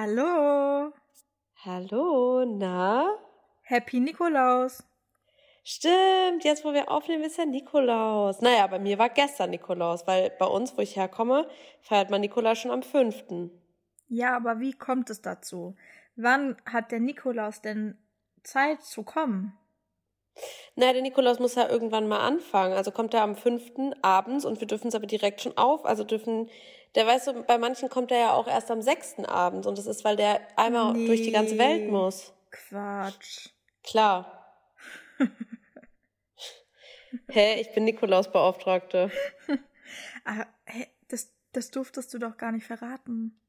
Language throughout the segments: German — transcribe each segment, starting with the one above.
Hallo. Hallo, na? Happy Nikolaus. Stimmt, jetzt wo wir aufnehmen, ist ja Nikolaus. Naja, bei mir war gestern Nikolaus, weil bei uns, wo ich herkomme, feiert man Nikolaus schon am 5. Ja, aber wie kommt es dazu? Wann hat der Nikolaus denn Zeit zu kommen? Naja, der Nikolaus muss ja irgendwann mal anfangen. Also kommt er am 5. abends und wir dürfen es aber direkt schon auf. Also dürfen, der weißt du, bei manchen kommt er ja auch erst am 6. abends und das ist, weil der einmal Nee. durch die ganze Welt muss. Quatsch. Klar. Hä, ich bin Nikolausbeauftragte. Ah, hä, das, das durftest du doch gar nicht verraten.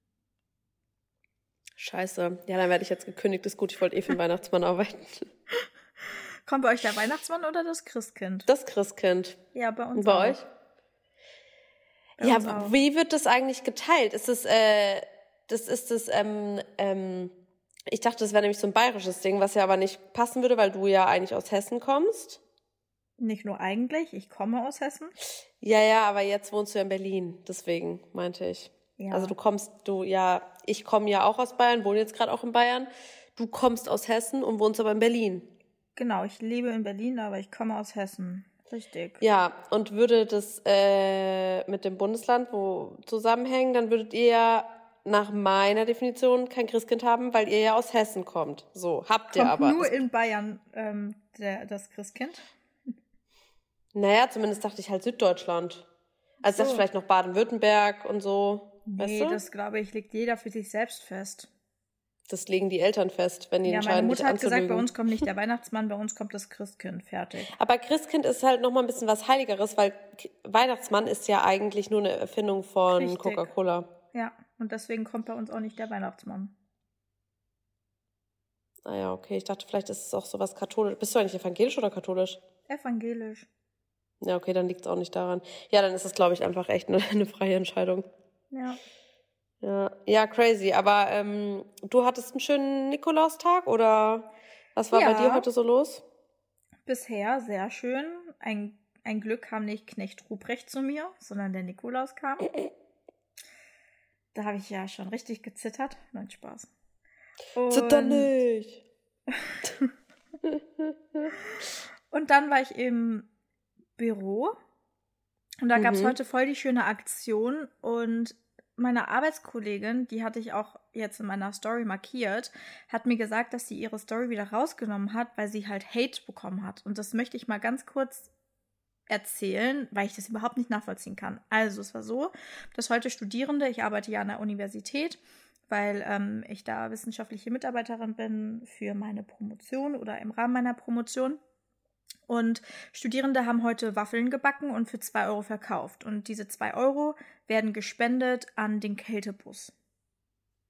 Scheiße. Ja, dann werde ich jetzt gekündigt. Ist gut, ich wollte eh für den Weihnachtsmann arbeiten. Kommt bei euch der Weihnachtsmann oder das Christkind? Das Christkind. Ja, bei uns Und bei auch. euch? Bei ja, uns wie wird das eigentlich geteilt? Ist es, äh, das ist das, ähm, ähm, ich dachte, das wäre nämlich so ein bayerisches Ding, was ja aber nicht passen würde, weil du ja eigentlich aus Hessen kommst. Nicht nur eigentlich, ich komme aus Hessen. Ja, ja, aber jetzt wohnst du ja in Berlin, deswegen meinte ich. Ja. Also du kommst, du, ja, ich komme ja auch aus Bayern, wohne jetzt gerade auch in Bayern. Du kommst aus Hessen und wohnst aber in Berlin. Genau, ich lebe in Berlin, aber ich komme aus Hessen. Richtig. Ja, und würde das äh, mit dem Bundesland wo zusammenhängen, dann würdet ihr ja nach meiner Definition kein Christkind haben, weil ihr ja aus Hessen kommt. So, habt ihr Kommt aber. nur in Bayern ähm, der, das Christkind. naja, zumindest dachte ich halt Süddeutschland. Also So. dachte vielleicht noch Baden-Württemberg und so. Nee, weißt du? das glaube ich, legt jeder für sich selbst fest. Das legen die Eltern fest, wenn die Ja, meine entscheiden, Mutter dich hat gesagt, bei anzulügen. uns kommt nicht der Weihnachtsmann, bei uns kommt das Christkind. Fertig. Aber Christkind ist halt noch mal ein bisschen was Heiligeres, weil Weihnachtsmann ist ja eigentlich nur eine Erfindung von. Coca-Cola. Ja, und deswegen kommt bei uns auch nicht der Weihnachtsmann. Ah ja, okay. Ich dachte, vielleicht ist es auch sowas katholisch. Bist du eigentlich evangelisch oder katholisch? Evangelisch. Ja, okay, dann liegt es auch nicht daran. Ja, dann ist es, glaube ich, einfach echt eine, eine freie Entscheidung. Ja. Ja, ja crazy. Aber ähm, du hattest einen schönen Nikolaustag oder was war Ja. bei dir heute so los? Bisher sehr schön. Ein, ein Glück kam nicht Knecht Ruprecht zu mir, sondern der Nikolaus kam. Da habe ich ja schon richtig gezittert. Nein, Spaß. Zitter Und- nicht. Und dann war ich im Büro und da gab es Mhm. heute voll die schöne Aktion und meine Arbeitskollegin, die hatte ich auch jetzt in meiner Story markiert, hat mir gesagt, dass sie ihre Story wieder rausgenommen hat, weil sie halt Hate bekommen hat. Und das möchte ich mal ganz kurz erzählen, weil ich das überhaupt nicht nachvollziehen kann. Also es war so, dass heute Studierende, ich arbeite ja an der Universität, weil ähm, ich da wissenschaftliche Mitarbeiterin bin für meine Promotion oder im Rahmen meiner Promotion. Und Studierende haben heute Waffeln gebacken und für 2 Euro verkauft. Und diese 2 Euro werden gespendet an den Kältebus.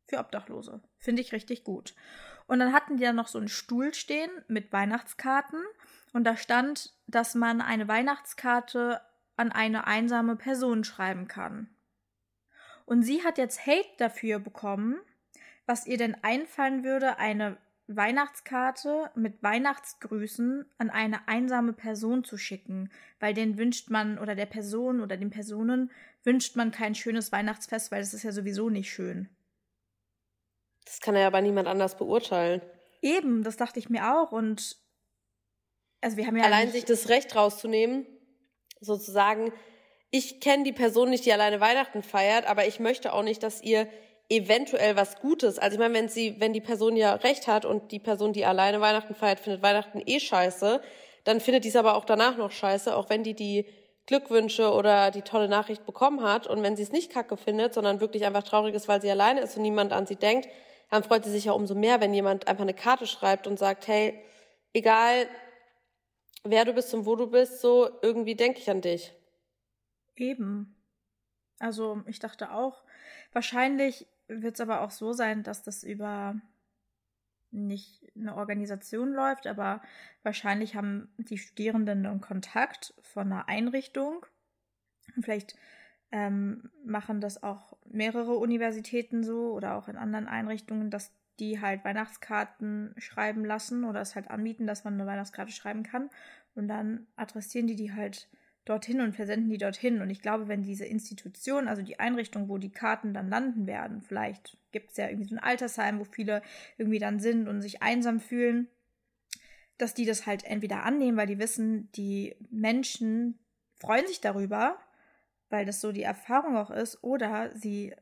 Für Obdachlose. Finde ich richtig gut. Und dann hatten die da noch so einen Stuhl stehen mit Weihnachtskarten. Und da stand, dass man eine Weihnachtskarte an eine einsame Person schreiben kann. Und sie hat jetzt Hate dafür bekommen, was ihr denn einfallen würde, eine Weihnachtskarte mit Weihnachtsgrüßen an eine einsame Person zu schicken, weil den wünscht man oder der Person oder den Personen wünscht man kein schönes Weihnachtsfest, weil es ist ja sowieso nicht schön. Das kann ja aber niemand anders beurteilen. Eben, das dachte ich mir auch und also wir haben ja Allein sich das Recht rauszunehmen, sozusagen, ich kenne die Person nicht, die alleine Weihnachten feiert, aber ich möchte auch nicht, dass ihr eventuell was Gutes, also ich meine, wenn sie, wenn die Person ja recht hat und die Person, die alleine Weihnachten feiert, findet Weihnachten eh scheiße, dann findet die es aber auch danach noch scheiße, auch wenn die die Glückwünsche oder die tolle Nachricht bekommen hat und wenn sie es nicht kacke findet, sondern wirklich einfach traurig ist, weil sie alleine ist und niemand an sie denkt, dann freut sie sich ja umso mehr, wenn jemand einfach eine Karte schreibt und sagt, hey, egal wer du bist und wo du bist, so irgendwie denke ich an dich. Eben. Also ich dachte auch, wahrscheinlich wird es aber auch so sein, dass das über nicht eine Organisation läuft, aber wahrscheinlich haben die Studierenden einen Kontakt von einer Einrichtung. Vielleicht ähm, machen das auch mehrere Universitäten so oder auch in anderen Einrichtungen, dass die halt Weihnachtskarten schreiben lassen oder es halt anbieten, dass man eine Weihnachtskarte schreiben kann. Und dann adressieren die die halt dorthin und versenden die dorthin. Und ich glaube, wenn diese Institution, also die Einrichtung, wo die Karten dann landen werden, vielleicht gibt es ja irgendwie so ein Altersheim, wo viele irgendwie dann sind und sich einsam fühlen, dass die das halt entweder annehmen, weil die wissen, die Menschen freuen sich darüber, weil das so die Erfahrung auch ist, oder sie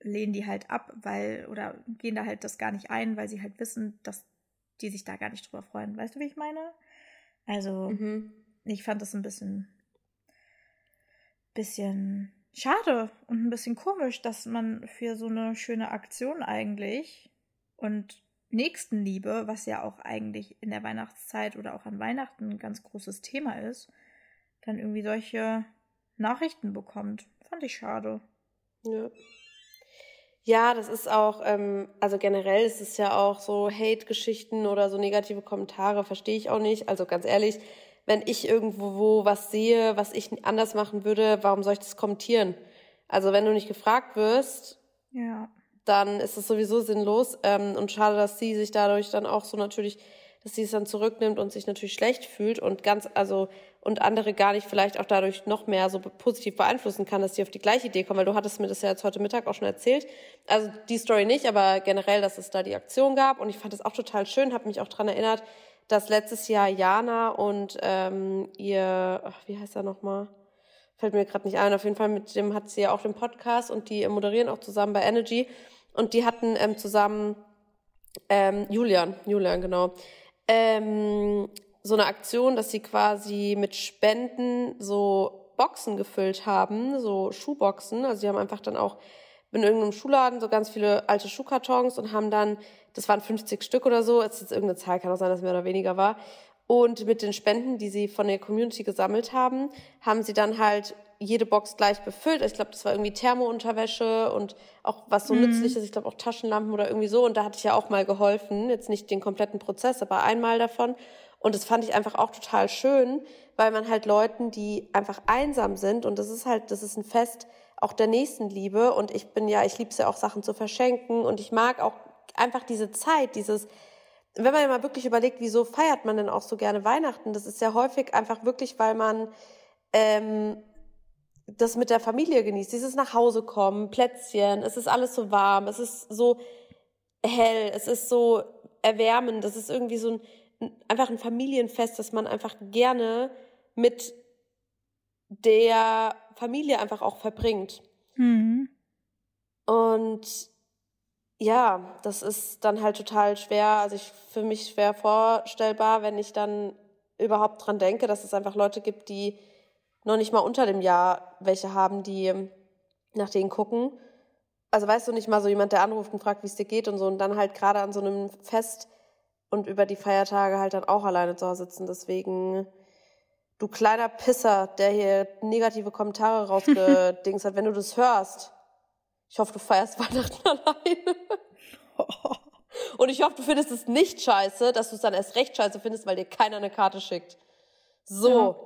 lehnen die halt ab, weil, oder gehen da halt das gar nicht ein, weil sie halt wissen, dass die sich da gar nicht drüber freuen. Weißt du, wie ich meine? Also, mhm. ich fand das ein bisschen, bisschen schade und ein bisschen komisch, dass man für so eine schöne Aktion eigentlich und Nächstenliebe, was ja auch eigentlich in der Weihnachtszeit oder auch an Weihnachten ein ganz großes Thema ist, dann irgendwie solche Nachrichten bekommt. Fand ich schade. Ja. Ja, das ist auch, ähm, also generell ist es ja auch so Hate-Geschichten oder so negative Kommentare, verstehe ich auch nicht. Also ganz ehrlich, wenn ich irgendwo wo was sehe, was ich anders machen würde, warum soll ich das kommentieren? Also wenn du nicht gefragt wirst, ja. dann ist es sowieso sinnlos. Ähm, und schade, dass sie sich dadurch dann auch so natürlich, dass sie es dann zurücknimmt und sich natürlich schlecht fühlt und ganz, also und andere gar nicht vielleicht auch dadurch noch mehr so positiv beeinflussen kann, dass die auf die gleiche Idee kommen, weil du hattest mir das ja jetzt heute Mittag auch schon erzählt. Also die Story nicht, aber generell, dass es da die Aktion gab und ich fand das auch total schön, habe mich auch dran erinnert, dass letztes Jahr Jana und ähm, ihr, ach, wie heißt er nochmal? Fällt mir gerade nicht ein. Auf jeden Fall mit dem hat sie ja auch den Podcast und die moderieren auch zusammen bei Energy und die hatten ähm, zusammen ähm, Julian, Julian genau. Ähm, so eine Aktion, dass sie quasi mit Spenden so Boxen gefüllt haben, so Schuhboxen. Also die haben einfach dann auch in irgendeinem Schuhladen so ganz viele alte Schuhkartons und haben dann, das waren 50 Stück oder so, es ist jetzt irgendeine Zahl, kann auch sein, dass es mehr oder weniger war. Und mit den Spenden, die sie von der Community gesammelt haben, haben sie dann halt jede Box gleich befüllt. Ich glaube, das war irgendwie Thermounterwäsche und auch was so mhm. nützliches, ich glaube auch Taschenlampen oder irgendwie so. Und da hatte ich ja auch mal geholfen, jetzt nicht den kompletten Prozess, aber einmal davon. Und das fand ich einfach auch total schön, weil man halt Leuten, die einfach einsam sind, und das ist halt, das ist ein Fest auch der Nächstenliebe. Und ich bin ja, ich liebe es ja auch, Sachen zu verschenken. Und ich mag auch einfach diese Zeit, dieses, wenn man ja mal wirklich überlegt, wieso feiert man denn auch so gerne Weihnachten? Das ist ja häufig einfach wirklich, weil man ähm, das mit der Familie genießt. Dieses nach Hause kommen, Plätzchen, es ist alles so warm, es ist so hell, es ist so erwärmend, es ist irgendwie so ein einfach ein Familienfest, das man einfach gerne mit der Familie einfach auch verbringt. Mhm. Und ja, das ist dann halt total schwer, also ich für mich schwer vorstellbar, wenn ich dann überhaupt dran denke, dass es einfach Leute gibt, die noch nicht mal unter dem Jahr welche haben, die nach denen gucken. Also weißt du nicht mal so jemand, der anruft und fragt, wie es dir geht und so und dann halt gerade an so einem Fest und über die Feiertage halt dann auch alleine zu Hause sitzen. Deswegen, du kleiner Pisser, der hier negative Kommentare rausgedings hat, wenn du das hörst, ich hoffe, du feierst Weihnachten alleine. Und ich hoffe, du findest es nicht scheiße, dass du es dann erst recht scheiße findest, weil dir keiner eine Karte schickt. So. Ja.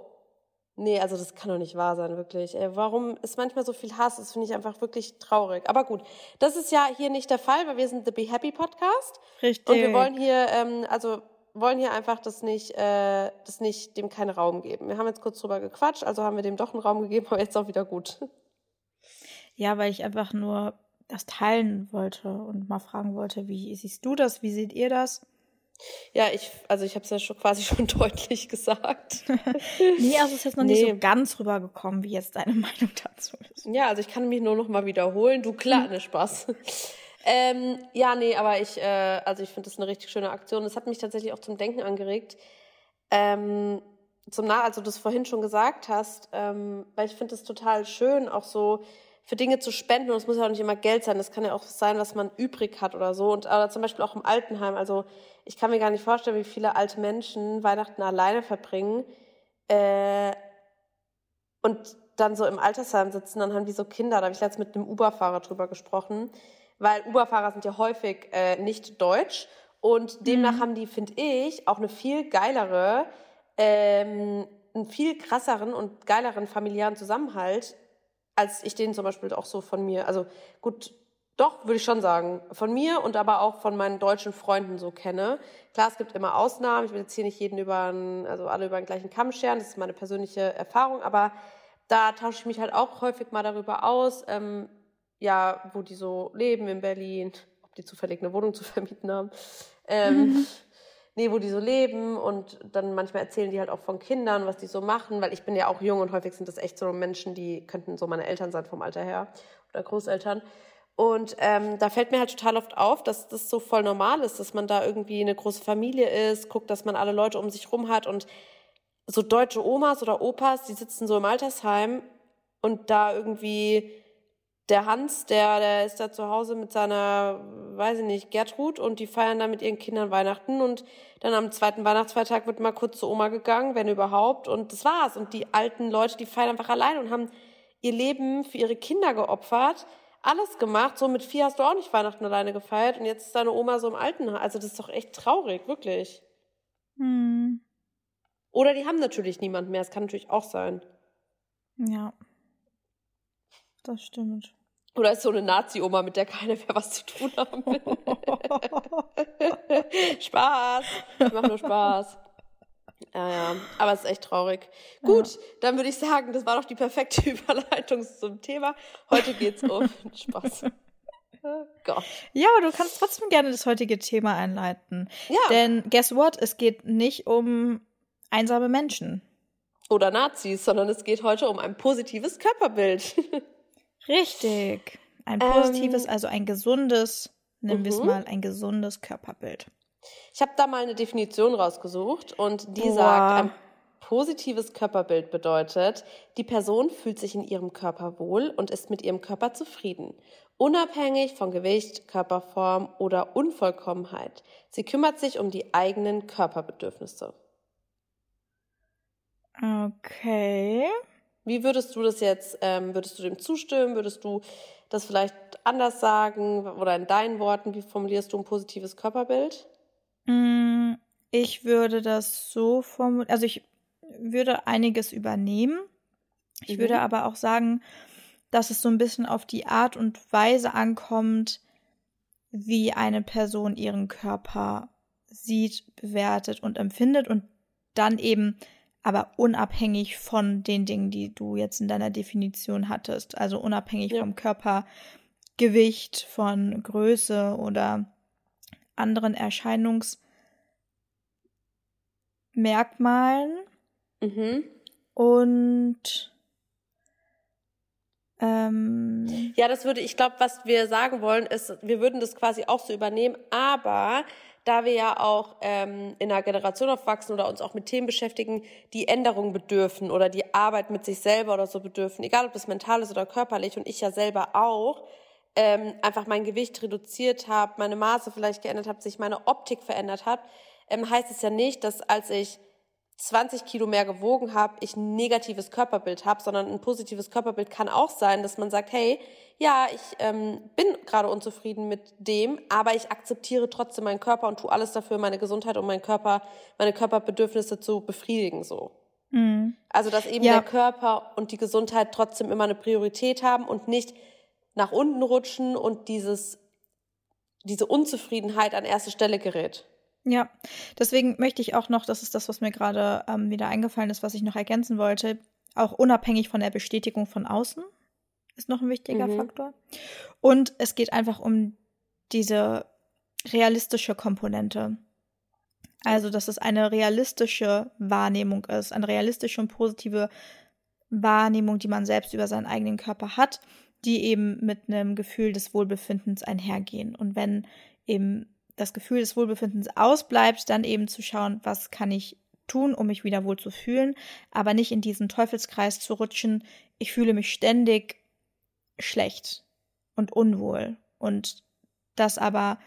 Nee, also das kann doch nicht wahr sein, wirklich. Ey, warum ist manchmal so viel Hass? Das finde ich einfach wirklich traurig. Aber gut, das ist ja hier nicht der Fall, weil wir sind The Be Happy Podcast. Richtig. Und wir wollen hier, ähm, also wollen hier einfach das nicht, äh, das nicht dem keinen Raum geben. Wir haben jetzt kurz drüber gequatscht, also haben wir dem doch einen Raum gegeben, aber jetzt auch wieder gut. Ja, weil ich einfach nur das teilen wollte und mal fragen wollte, wie siehst du das? Wie seht ihr das? Ja, ich, also ich habe es ja schon quasi schon deutlich gesagt. nee, also es ist jetzt noch nee. nicht so ganz rübergekommen, wie jetzt deine Meinung dazu ist. Ja, also ich kann mich nur noch mal wiederholen. Du klar, ne Spaß. ähm, ja, nee, aber ich, äh, also ich finde das eine richtig schöne Aktion. Das hat mich tatsächlich auch zum Denken angeregt. Ähm, zum Nach, also du das vorhin schon gesagt hast, ähm, weil ich finde es total schön, auch so für Dinge zu spenden. Und es muss ja auch nicht immer Geld sein. Das kann ja auch sein, was man übrig hat oder so. Und oder zum Beispiel auch im Altenheim. Also ich kann mir gar nicht vorstellen, wie viele alte Menschen Weihnachten alleine verbringen äh, und dann so im Altersheim sitzen. Dann haben die so Kinder. Da habe ich jetzt mit einem Uber-Fahrer drüber gesprochen, weil Uber-Fahrer sind ja häufig äh, nicht deutsch und demnach mhm. haben die, finde ich, auch eine viel geilere, ähm, einen viel krasseren und geileren familiären Zusammenhalt als ich den zum Beispiel auch so von mir, also gut, Doch, würde ich schon sagen. Von mir und aber auch von meinen deutschen Freunden so kenne. Klar, es gibt immer Ausnahmen. Ich will jetzt hier nicht jeden über einen, also alle über den gleichen Kamm scheren. Das ist meine persönliche Erfahrung. Aber da tausche ich mich halt auch häufig mal darüber aus, ähm, ja, wo die so leben in Berlin, ob die zufällig eine Wohnung zu vermieten haben. Ähm. Nee, wo die so leben und dann manchmal erzählen die halt auch von Kindern, was die so machen, weil ich bin ja auch jung und häufig sind das echt so Menschen, die könnten so meine Eltern sein vom Alter her oder Großeltern. Und ähm, da fällt mir halt total oft auf, dass das so voll normal ist, dass man da irgendwie eine große Familie ist, guckt, dass man alle Leute um sich rum hat und so deutsche Omas oder Opas, die sitzen so im Altersheim und da irgendwie der Hans, der, der ist da zu Hause mit seiner, weiß ich nicht, Gertrud und die feiern da mit ihren Kindern Weihnachten und dann am zweiten Weihnachtsfeiertag wird mal kurz zur Oma gegangen, wenn überhaupt und das war's. Und die alten Leute, die feiern einfach allein und haben ihr Leben für ihre Kinder geopfert alles gemacht. So mit vier hast du auch nicht Weihnachten alleine gefeiert und jetzt ist deine Oma so im Altenheim. Also das ist doch echt traurig, wirklich. Hm. Oder die haben natürlich niemand mehr. Das kann natürlich auch sein. Ja. Das stimmt. Oder ist so eine Nazi-Oma, mit der keiner mehr was zu tun haben will. Spaß. Ich mache nur Spaß. Ja, ja, aber es ist echt traurig. Gut, ja. dann würde ich sagen, das war doch die perfekte Überleitung zum Thema. Heute geht es um Spaß. Gott. Ja, aber du kannst trotzdem gerne das heutige Thema einleiten. Ja. Denn guess what? Es geht nicht um einsame Menschen. Oder Nazis, sondern es geht heute um ein positives Körperbild. Richtig. Ein positives, ähm, also ein gesundes, nennen wir es mhm. mal, ein gesundes Körperbild. Ich habe da mal eine Definition rausgesucht und die Boah. sagt, ein positives Körperbild bedeutet, die Person fühlt sich in ihrem Körper wohl und ist mit ihrem Körper zufrieden, unabhängig von Gewicht, Körperform oder Unvollkommenheit. Sie kümmert sich um die eigenen Körperbedürfnisse. Okay. Wie würdest du das jetzt, ähm, würdest du dem zustimmen? Würdest du das vielleicht anders sagen oder in deinen Worten, wie formulierst du ein positives Körperbild? Mm, ich würde das so formulieren, also ich würde einiges übernehmen. Ich mhm. würde aber auch sagen, dass es so ein bisschen auf die Art und Weise ankommt, wie eine Person ihren Körper sieht, bewertet und empfindet und dann eben aber unabhängig von den Dingen, die du jetzt in deiner Definition hattest. Also unabhängig ja. vom Körpergewicht, von Größe oder anderen Erscheinungsmerkmalen. Mhm. Und ähm, ja, das würde, ich glaube, was wir sagen wollen, ist, wir würden das quasi auch so übernehmen, aber da wir ja auch ähm, in einer Generation aufwachsen oder uns auch mit Themen beschäftigen, die Änderungen bedürfen oder die Arbeit mit sich selber oder so bedürfen, egal ob das mental ist oder körperlich und ich ja selber auch, ähm, einfach mein Gewicht reduziert habe, meine Maße vielleicht geändert habe, sich meine Optik verändert hat, ähm, heißt es ja nicht, dass als ich 20 Kilo mehr gewogen habe, ich ein negatives Körperbild habe, sondern ein positives Körperbild kann auch sein, dass man sagt, hey, ja, ich ähm, bin gerade unzufrieden mit dem, aber ich akzeptiere trotzdem meinen Körper und tue alles dafür, meine Gesundheit und meinen Körper, meine Körperbedürfnisse zu befriedigen so. Mhm. Also dass eben ja. der Körper und die Gesundheit trotzdem immer eine Priorität haben und nicht nach unten rutschen und dieses, diese Unzufriedenheit an erste Stelle gerät. Ja, deswegen möchte ich auch noch, das ist das, was mir gerade ähm, wieder eingefallen ist, was ich noch ergänzen wollte, auch unabhängig von der Bestätigung von außen ist noch ein wichtiger mhm. Faktor. Und es geht einfach um diese realistische Komponente. Also, dass es eine realistische Wahrnehmung ist, eine realistische und positive Wahrnehmung, die man selbst über seinen eigenen Körper hat, die eben mit einem Gefühl des Wohlbefindens einhergehen. Und wenn eben das Gefühl des Wohlbefindens ausbleibt, dann eben zu schauen, was kann ich tun, um mich wieder wohl zu fühlen, aber nicht in diesen Teufelskreis zu rutschen. Ich fühle mich ständig schlecht und unwohl und das aber,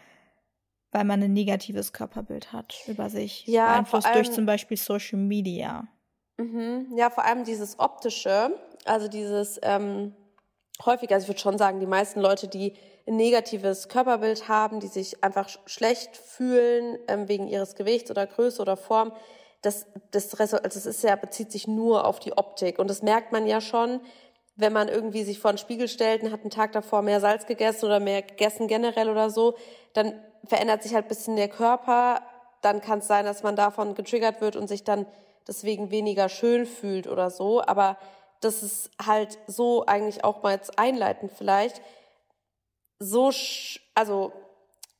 weil man ein negatives Körperbild hat über sich, ja, beeinflusst allem, durch zum Beispiel Social Media. Mhm, ja, vor allem dieses optische, also dieses ähm, häufig, also ich würde schon sagen, die meisten Leute, die ein negatives Körperbild haben, die sich einfach schlecht fühlen ähm, wegen ihres Gewichts oder Größe oder Form, das, das, also das ist ja, bezieht sich nur auf die Optik. Und das merkt man ja schon, wenn man irgendwie sich vor den Spiegel stellt und hat einen Tag davor mehr Salz gegessen oder mehr gegessen generell oder so, dann verändert sich halt bisschen der Körper. Dann kann es sein, dass man davon getriggert wird und sich dann deswegen weniger schön fühlt oder so. Aber das ist halt so eigentlich auch mal jetzt einleitend vielleicht. So, also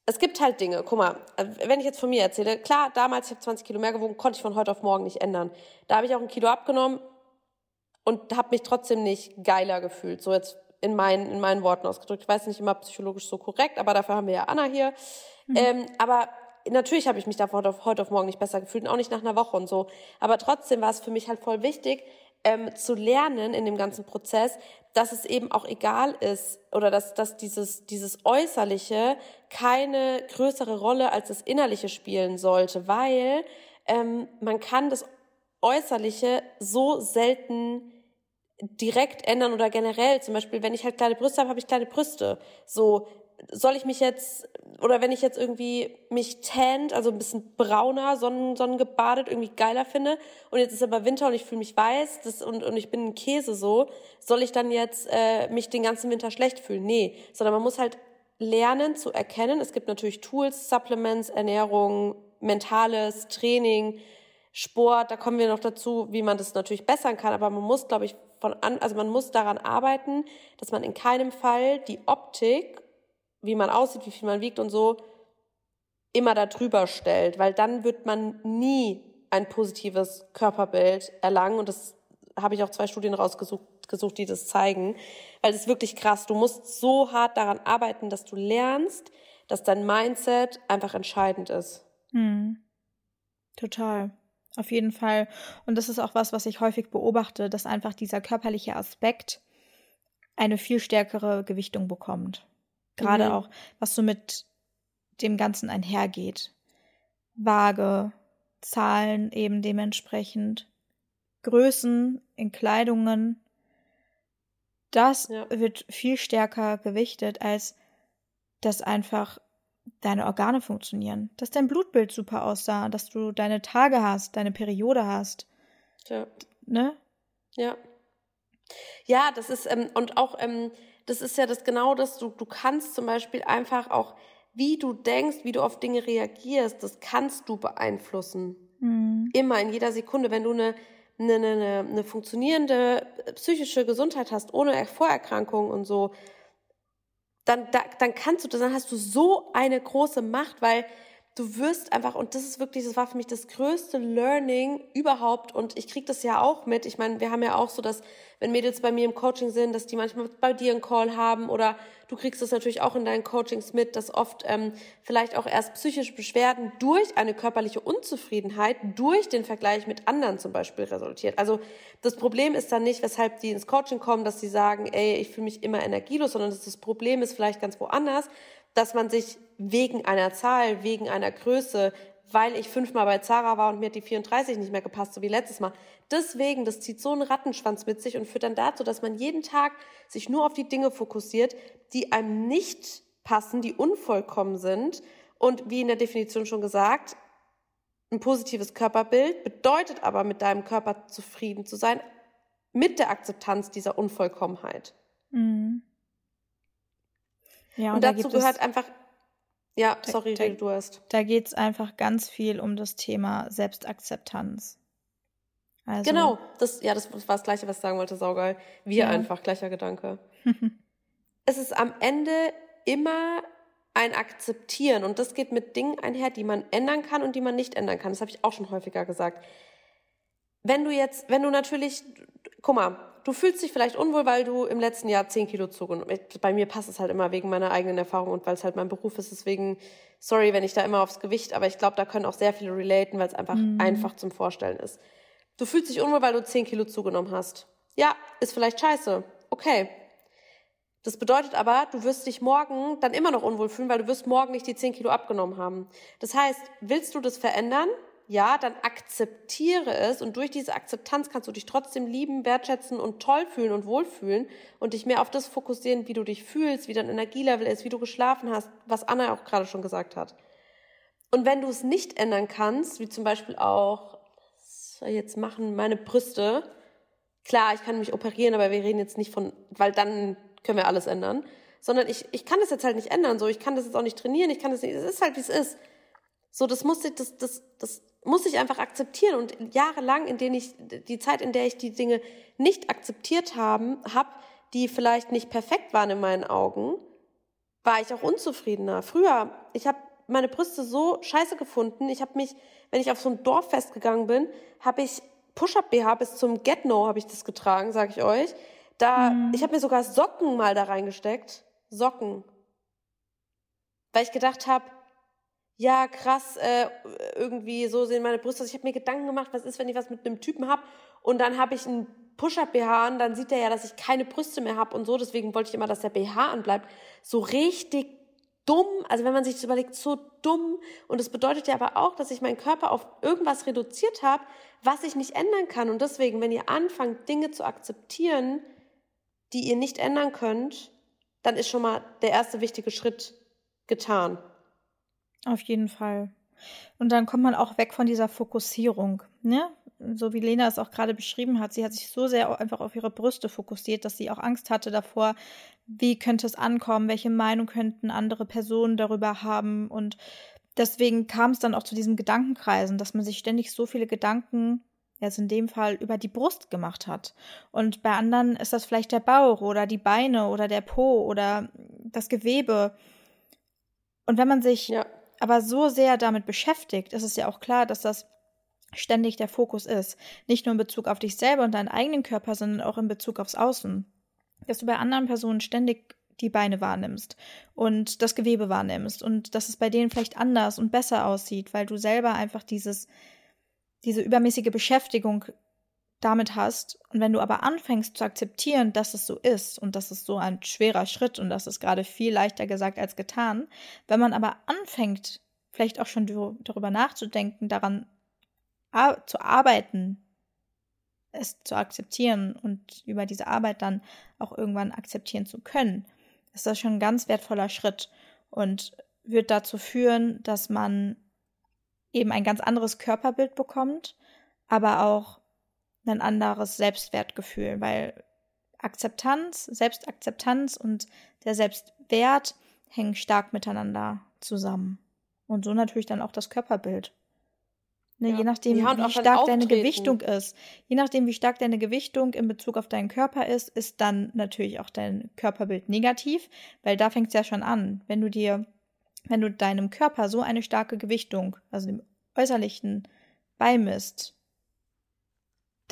es gibt halt Dinge, guck mal, wenn ich jetzt von mir erzähle, klar, damals, ich habe 20 Kilo mehr gewogen, konnte ich von heute auf morgen nicht ändern. Da habe ich auch ein Kilo abgenommen und habe mich trotzdem nicht geiler gefühlt, so jetzt in meinen, in meinen Worten ausgedrückt. Ich weiß nicht immer psychologisch so korrekt, aber dafür haben wir ja Anna hier. Mhm. Ähm, aber natürlich habe ich mich davon auf, heute auf morgen nicht besser gefühlt und auch nicht nach einer Woche und so. Aber trotzdem war es für mich halt voll wichtig, ähm, zu lernen in dem ganzen Prozess, dass es eben auch egal ist oder dass, dass dieses, dieses Äußerliche keine größere Rolle als das Innerliche spielen sollte, weil ähm, man kann das Äußerliche so selten direkt ändern oder generell. Zum Beispiel, wenn ich halt kleine Brüste habe, habe ich kleine Brüste. So, soll ich mich jetzt, oder wenn ich jetzt irgendwie mich tannt, also ein bisschen brauner, sonnen, sonnengebadet, irgendwie geiler finde, und jetzt ist aber Winter und ich fühle mich weiß das, und, und ich bin ein Käse so, soll ich dann jetzt äh, mich den ganzen Winter schlecht fühlen? Nee, sondern man muss halt lernen zu erkennen. Es gibt natürlich Tools, Supplements, Ernährung, mentales Training, Sport, da kommen wir noch dazu, wie man das natürlich bessern kann, aber man muss, glaube ich, von an, also man muss daran arbeiten, dass man in keinem Fall die Optik wie man aussieht, wie viel man wiegt und so, immer darüber stellt, weil dann wird man nie ein positives Körperbild erlangen und das habe ich auch zwei Studien rausgesucht, gesucht, die das zeigen, weil es ist wirklich krass. Du musst so hart daran arbeiten, dass du lernst, dass dein Mindset einfach entscheidend ist. Hm. Total. Auf jeden Fall. Und das ist auch was, was ich häufig beobachte, dass einfach dieser körperliche Aspekt eine viel stärkere Gewichtung bekommt. Gerade mhm. auch, was so mit dem Ganzen einhergeht. Waage, Zahlen eben dementsprechend, Größen in Kleidungen. Das ja. wird viel stärker gewichtet, als dass einfach deine Organe funktionieren, dass dein Blutbild super aussah, dass du deine Tage hast, deine Periode hast. Ja. Ne? Ja. Ja, das ist, ähm, und auch, ähm, das ist ja das genau das, du, du kannst zum Beispiel einfach auch, wie du denkst, wie du auf Dinge reagierst, das kannst du beeinflussen. Mhm. Immer, in jeder Sekunde. Wenn du eine, eine, eine, eine funktionierende psychische Gesundheit hast, ohne Vorerkrankungen und so, dann, da, dann kannst du das, dann hast du so eine große Macht, weil du wirst einfach, und das ist wirklich, das war für mich das größte Learning überhaupt, und ich krieg das ja auch mit. Ich meine, wir haben ja auch so, dass, wenn Mädels bei mir im Coaching sind, dass die manchmal bei dir einen Call haben oder du kriegst das natürlich auch in deinen Coachings mit, dass oft ähm, vielleicht auch erst psychische Beschwerden durch eine körperliche Unzufriedenheit, durch den Vergleich mit anderen zum Beispiel resultiert. Also das Problem ist dann nicht, weshalb die ins Coaching kommen, dass sie sagen, ey, ich fühle mich immer energielos, sondern das Problem ist vielleicht ganz woanders, dass man sich wegen einer Zahl, wegen einer Größe, weil ich fünfmal bei Zara war und mir hat die 34 nicht mehr gepasst, so wie letztes Mal. Deswegen, das zieht so einen Rattenschwanz mit sich und führt dann dazu, dass man jeden Tag sich nur auf die Dinge fokussiert, die einem nicht passen, die unvollkommen sind. Und wie in der Definition schon gesagt, ein positives Körperbild bedeutet aber, mit deinem Körper zufrieden zu sein, mit der Akzeptanz dieser Unvollkommenheit. Mhm. Ja, und, und dazu gehört einfach, ja, sorry, da, du hast. Da geht es einfach ganz viel um das Thema Selbstakzeptanz. Also, genau, das, ja, das war das Gleiche, was ich sagen wollte, saugeil. Wir ja. einfach, gleicher Gedanke. es ist am Ende immer ein Akzeptieren und das geht mit Dingen einher, die man ändern kann und die man nicht ändern kann. Das habe ich auch schon häufiger gesagt. Wenn du jetzt, wenn du natürlich, guck mal, du fühlst dich vielleicht unwohl, weil du im letzten Jahr 10 Kilo zugenommen hast. Bei mir passt es halt immer wegen meiner eigenen Erfahrung und weil es halt mein Beruf ist. Deswegen, sorry, wenn ich da immer aufs Gewicht, aber ich glaube, da können auch sehr viele relaten, weil es einfach mhm. einfach zum Vorstellen ist. Du fühlst dich unwohl, weil du 10 Kilo zugenommen hast. Ja, ist vielleicht scheiße. Okay. Das bedeutet aber, du wirst dich morgen dann immer noch unwohl fühlen, weil du wirst morgen nicht die 10 Kilo abgenommen haben. Das heißt, willst du das verändern? Ja, dann akzeptiere es und durch diese Akzeptanz kannst du dich trotzdem lieben, wertschätzen und toll fühlen und wohlfühlen und dich mehr auf das fokussieren, wie du dich fühlst, wie dein Energielevel ist, wie du geschlafen hast, was Anna auch gerade schon gesagt hat. Und wenn du es nicht ändern kannst, wie zum Beispiel auch, soll ich jetzt machen, meine Brüste, klar, ich kann mich operieren, aber wir reden jetzt nicht von, weil dann können wir alles ändern. Sondern ich, ich kann das jetzt halt nicht ändern. So, ich kann das jetzt auch nicht trainieren, ich kann das nicht, es ist halt wie es ist. So, das muss ich, das, das, das muss ich einfach akzeptieren. Und jahrelang, in denen ich, die Zeit, in der ich die Dinge nicht akzeptiert haben, hab, die vielleicht nicht perfekt waren in meinen Augen, war ich auch unzufriedener. Früher, ich habe meine Brüste so scheiße gefunden. Ich habe mich, wenn ich auf so ein Dorffest gegangen bin, habe ich Push-up BH bis zum Get No habe ich das getragen, sage ich euch. Da, mhm. ich habe mir sogar Socken mal da reingesteckt, Socken, weil ich gedacht habe, ja krass, äh, irgendwie so sehen meine Brüste. Also ich habe mir Gedanken gemacht, was ist, wenn ich was mit einem Typen hab und dann habe ich einen Push-up BH und dann sieht er ja, dass ich keine Brüste mehr habe und so. Deswegen wollte ich immer, dass der BH anbleibt. So richtig dumm, also wenn man sich das überlegt, so dumm. Und das bedeutet ja aber auch, dass ich meinen Körper auf irgendwas reduziert habe, was ich nicht ändern kann. Und deswegen, wenn ihr anfangt, Dinge zu akzeptieren, die ihr nicht ändern könnt, dann ist schon mal der erste wichtige Schritt getan. Auf jeden Fall. Und dann kommt man auch weg von dieser Fokussierung. Ne? So wie Lena es auch gerade beschrieben hat, sie hat sich so sehr einfach auf ihre Brüste fokussiert, dass sie auch Angst hatte davor, wie könnte es ankommen, welche Meinung könnten andere Personen darüber haben. Und deswegen kam es dann auch zu diesen Gedankenkreisen, dass man sich ständig so viele Gedanken, jetzt in dem Fall, über die Brust gemacht hat. Und bei anderen ist das vielleicht der Bauch oder die Beine oder der Po oder das Gewebe. Und wenn man sich ja. Aber so sehr damit beschäftigt, ist es ja auch klar, dass das ständig der Fokus ist. Nicht nur in Bezug auf dich selber und deinen eigenen Körper, sondern auch in Bezug aufs Außen dass du bei anderen Personen ständig die Beine wahrnimmst und das Gewebe wahrnimmst und dass es bei denen vielleicht anders und besser aussieht, weil du selber einfach dieses, diese übermäßige Beschäftigung damit hast. Und wenn du aber anfängst zu akzeptieren, dass es so ist und dass es so ein schwerer Schritt und das ist gerade viel leichter gesagt als getan, wenn man aber anfängt, vielleicht auch schon darüber nachzudenken, daran zu arbeiten, es zu akzeptieren und über diese Arbeit dann auch irgendwann akzeptieren zu können, ist das schon ein ganz wertvoller Schritt und wird dazu führen, dass man eben ein ganz anderes Körperbild bekommt, aber auch ein anderes Selbstwertgefühl, weil Akzeptanz, Selbstakzeptanz und der Selbstwert hängen stark miteinander zusammen. Und so natürlich dann auch das Körperbild. Ne, ja. Je nachdem, ja, wie stark deine Gewichtung ist. Je nachdem, wie stark deine Gewichtung in Bezug auf deinen Körper ist, ist dann natürlich auch dein Körperbild negativ, weil da fängt es ja schon an. Wenn du dir, wenn du deinem Körper so eine starke Gewichtung, also dem äußerlichen, beimisst,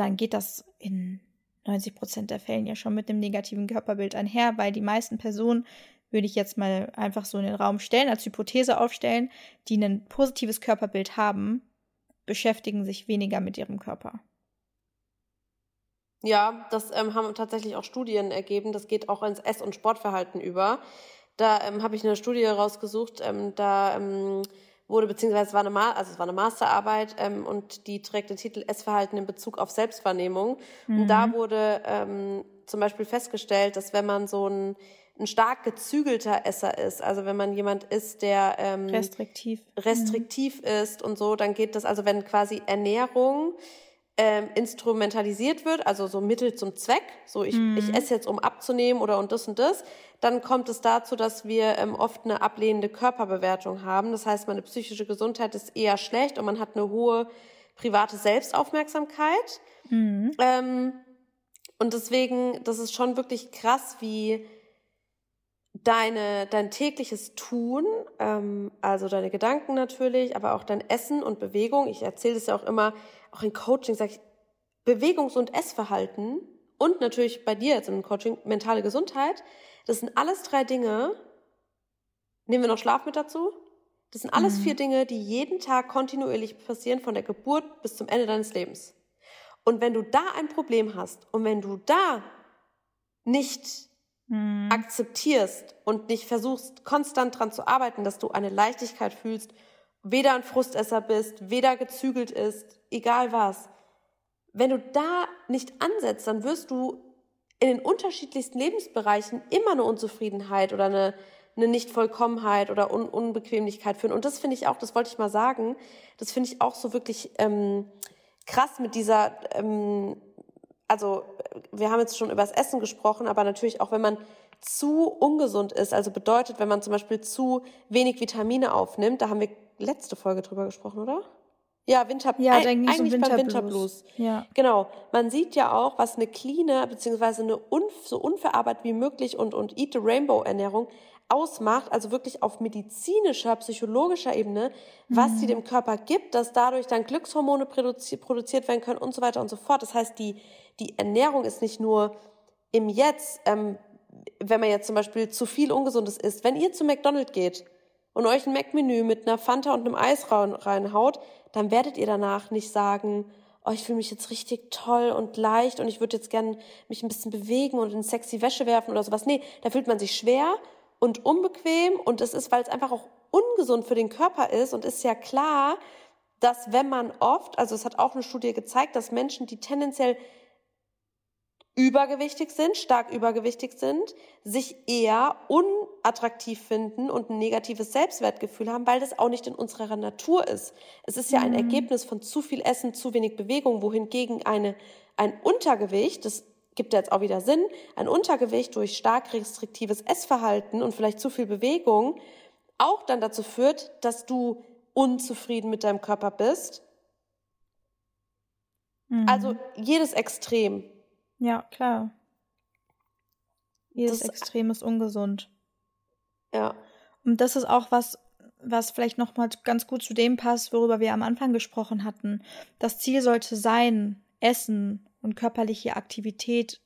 dann geht das in 90 Prozent der Fällen ja schon mit dem negativen Körperbild einher, weil die meisten Personen würde ich jetzt mal einfach so in den Raum stellen, als Hypothese aufstellen, die ein positives Körperbild haben, beschäftigen sich weniger mit ihrem Körper. Ja, das ähm, haben tatsächlich auch Studien ergeben. Das geht auch ins Ess- und Sportverhalten über. Da ähm, habe ich eine Studie rausgesucht. Ähm, da ähm, wurde beziehungsweise es war eine, Ma also es war eine Masterarbeit ähm, und die trägt den Titel Essverhalten in Bezug auf Selbstwahrnehmung. Mhm. Und da wurde ähm, zum Beispiel festgestellt, dass wenn man so ein ein stark gezügelter Esser ist, also wenn man jemand ist, der ähm, restriktiv, restriktiv mhm. ist und so, dann geht das, also wenn quasi Ernährung ähm, instrumentalisiert wird, also so Mittel zum Zweck, so ich, mhm. ich esse jetzt, um abzunehmen oder und das und das, dann kommt es dazu, dass wir ähm, oft eine ablehnende Körperbewertung haben. Das heißt, meine psychische Gesundheit ist eher schlecht und man hat eine hohe private Selbstaufmerksamkeit. Mhm. Ähm, und deswegen, das ist schon wirklich krass, wie deine, dein tägliches Tun, ähm, also deine Gedanken natürlich, aber auch dein Essen und Bewegung. Ich erzähle das ja auch immer, auch in Coaching sage ich, Bewegungs- und Essverhalten und natürlich bei dir jetzt im Coaching mentale Gesundheit. Das sind alles drei Dinge. Nehmen wir noch Schlaf mit dazu? Das sind alles mhm. vier Dinge, die jeden Tag kontinuierlich passieren, von der Geburt bis zum Ende deines Lebens. Und wenn du da ein Problem hast und wenn du da nicht mhm. akzeptierst und nicht versuchst, konstant dran zu arbeiten, dass du eine Leichtigkeit fühlst, weder ein Frustesser bist, weder gezügelt ist, egal was. Wenn du da nicht ansetzt, dann wirst du in den unterschiedlichsten Lebensbereichen immer eine Unzufriedenheit oder eine, eine Nichtvollkommenheit oder Un Unbequemlichkeit führen. Und das finde ich auch, das wollte ich mal sagen, das finde ich auch so wirklich ähm, krass mit dieser ähm, also wir haben jetzt schon über das Essen gesprochen, aber natürlich auch, wenn man zu ungesund ist, also bedeutet, wenn man zum Beispiel zu wenig Vitamine aufnimmt, da haben wir letzte Folge drüber gesprochen, oder? Ja, Winter, ja, ein, eigentlich Winterblues. beim Winterblues. Ja. Genau. Man sieht ja auch, was eine cleane, beziehungsweise eine un, so unverarbeitet wie möglich und, und Eat the Rainbow Ernährung ausmacht, also wirklich auf medizinischer, psychologischer Ebene, was mhm. sie dem Körper gibt, dass dadurch dann Glückshormone produziert werden können und so weiter und so fort. Das heißt, die, die Ernährung ist nicht nur im Jetzt, ähm, wenn man jetzt zum Beispiel zu viel Ungesundes isst. Wenn ihr zu McDonald's geht und euch ein Mac-Menü mit einer Fanta und einem Eis reinhaut, dann werdet ihr danach nicht sagen, oh, ich fühle mich jetzt richtig toll und leicht und ich würde jetzt gern mich ein bisschen bewegen und in sexy Wäsche werfen oder sowas. Nee, da fühlt man sich schwer und unbequem und es ist, weil es einfach auch ungesund für den Körper ist und ist ja klar, dass wenn man oft, also es hat auch eine Studie gezeigt, dass Menschen, die tendenziell übergewichtig sind, stark übergewichtig sind, sich eher unattraktiv finden und ein negatives Selbstwertgefühl haben, weil das auch nicht in unserer Natur ist. Es ist ja ein mhm. Ergebnis von zu viel Essen, zu wenig Bewegung, wohingegen eine, ein Untergewicht, das gibt jetzt auch wieder Sinn, ein Untergewicht durch stark restriktives Essverhalten und vielleicht zu viel Bewegung auch dann dazu führt, dass du unzufrieden mit deinem Körper bist. Mhm. Also jedes Extrem. Ja, klar. Jedes das, Extrem ist ungesund. Ja. Und das ist auch was, was vielleicht noch mal ganz gut zu dem passt, worüber wir am Anfang gesprochen hatten. Das Ziel sollte sein, Essen und körperliche Aktivität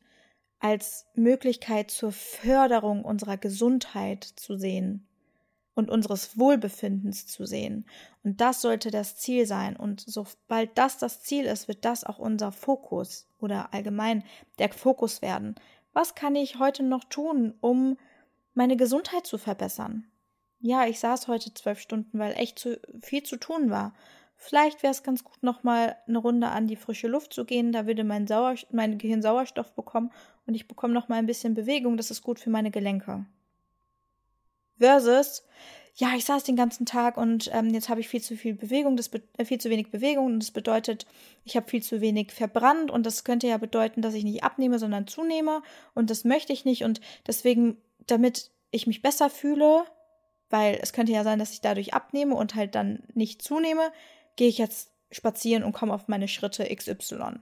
als Möglichkeit zur Förderung unserer Gesundheit zu sehen und unseres Wohlbefindens zu sehen. Und das sollte das Ziel sein. Und sobald das das Ziel ist, wird das auch unser Fokus oder allgemein der Fokus werden. Was kann ich heute noch tun, um meine Gesundheit zu verbessern? Ja, ich saß heute zwölf Stunden, weil echt zu viel zu tun war. Vielleicht wäre es ganz gut, nochmal eine Runde an die frische Luft zu gehen. Da würde mein, Sauer mein Gehirn Sauerstoff bekommen und ich bekomme nochmal ein bisschen Bewegung. Das ist gut für meine Gelenke. Versus, ja, ich saß den ganzen Tag und ähm, jetzt habe ich viel zu viel Bewegung, das äh, viel zu wenig Bewegung und das bedeutet, ich habe viel zu wenig verbrannt und das könnte ja bedeuten, dass ich nicht abnehme, sondern zunehme und das möchte ich nicht und deswegen, damit ich mich besser fühle, weil es könnte ja sein, dass ich dadurch abnehme und halt dann nicht zunehme, gehe ich jetzt spazieren und komme auf meine Schritte XY.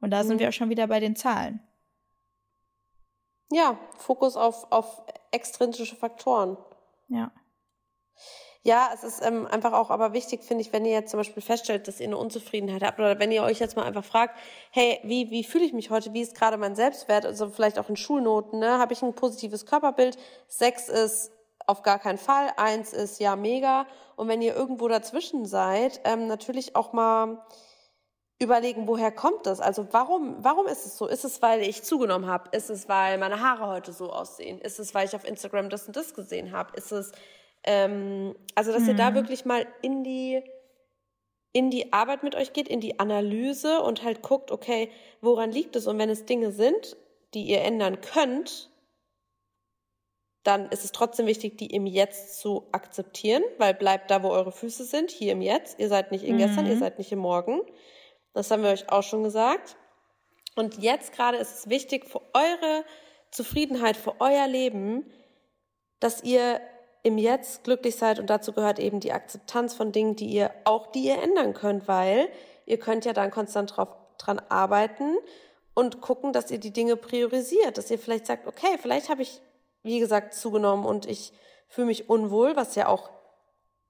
Und da mhm. sind wir auch schon wieder bei den Zahlen. Ja, Fokus auf, auf extrinsische Faktoren. Ja. Ja, es ist ähm, einfach auch aber wichtig, finde ich, wenn ihr jetzt zum Beispiel feststellt, dass ihr eine Unzufriedenheit habt oder wenn ihr euch jetzt mal einfach fragt, hey, wie, wie fühle ich mich heute, wie ist gerade mein Selbstwert, also vielleicht auch in Schulnoten, ne? habe ich ein positives Körperbild, sechs ist auf gar keinen Fall, eins ist ja mega und wenn ihr irgendwo dazwischen seid, ähm, natürlich auch mal überlegen, woher kommt das? Also warum, warum ist es so? Ist es, weil ich zugenommen habe? Ist es, weil meine Haare heute so aussehen? Ist es, weil ich auf Instagram das und das gesehen habe? Ist es, ähm, also dass mhm. ihr da mhm. wirklich mal in die in die Arbeit mit euch geht, in die Analyse und halt guckt, okay, woran liegt es? Und wenn es Dinge sind, die ihr ändern könnt, dann ist es trotzdem wichtig, die im Jetzt zu akzeptieren, weil bleibt da, wo eure Füße sind, hier im Jetzt. Ihr seid nicht in mhm. gestern, ihr seid nicht im Morgen. Das haben wir euch auch schon gesagt. Und jetzt gerade ist es wichtig für eure Zufriedenheit, für euer Leben, dass ihr im Jetzt glücklich seid. Und dazu gehört eben die Akzeptanz von Dingen, die ihr auch die ihr ändern könnt, weil ihr könnt ja dann konstant drauf, dran arbeiten und gucken, dass ihr die Dinge priorisiert, dass ihr vielleicht sagt, okay, vielleicht habe ich wie gesagt, zugenommen und ich fühle mich unwohl, was ja auch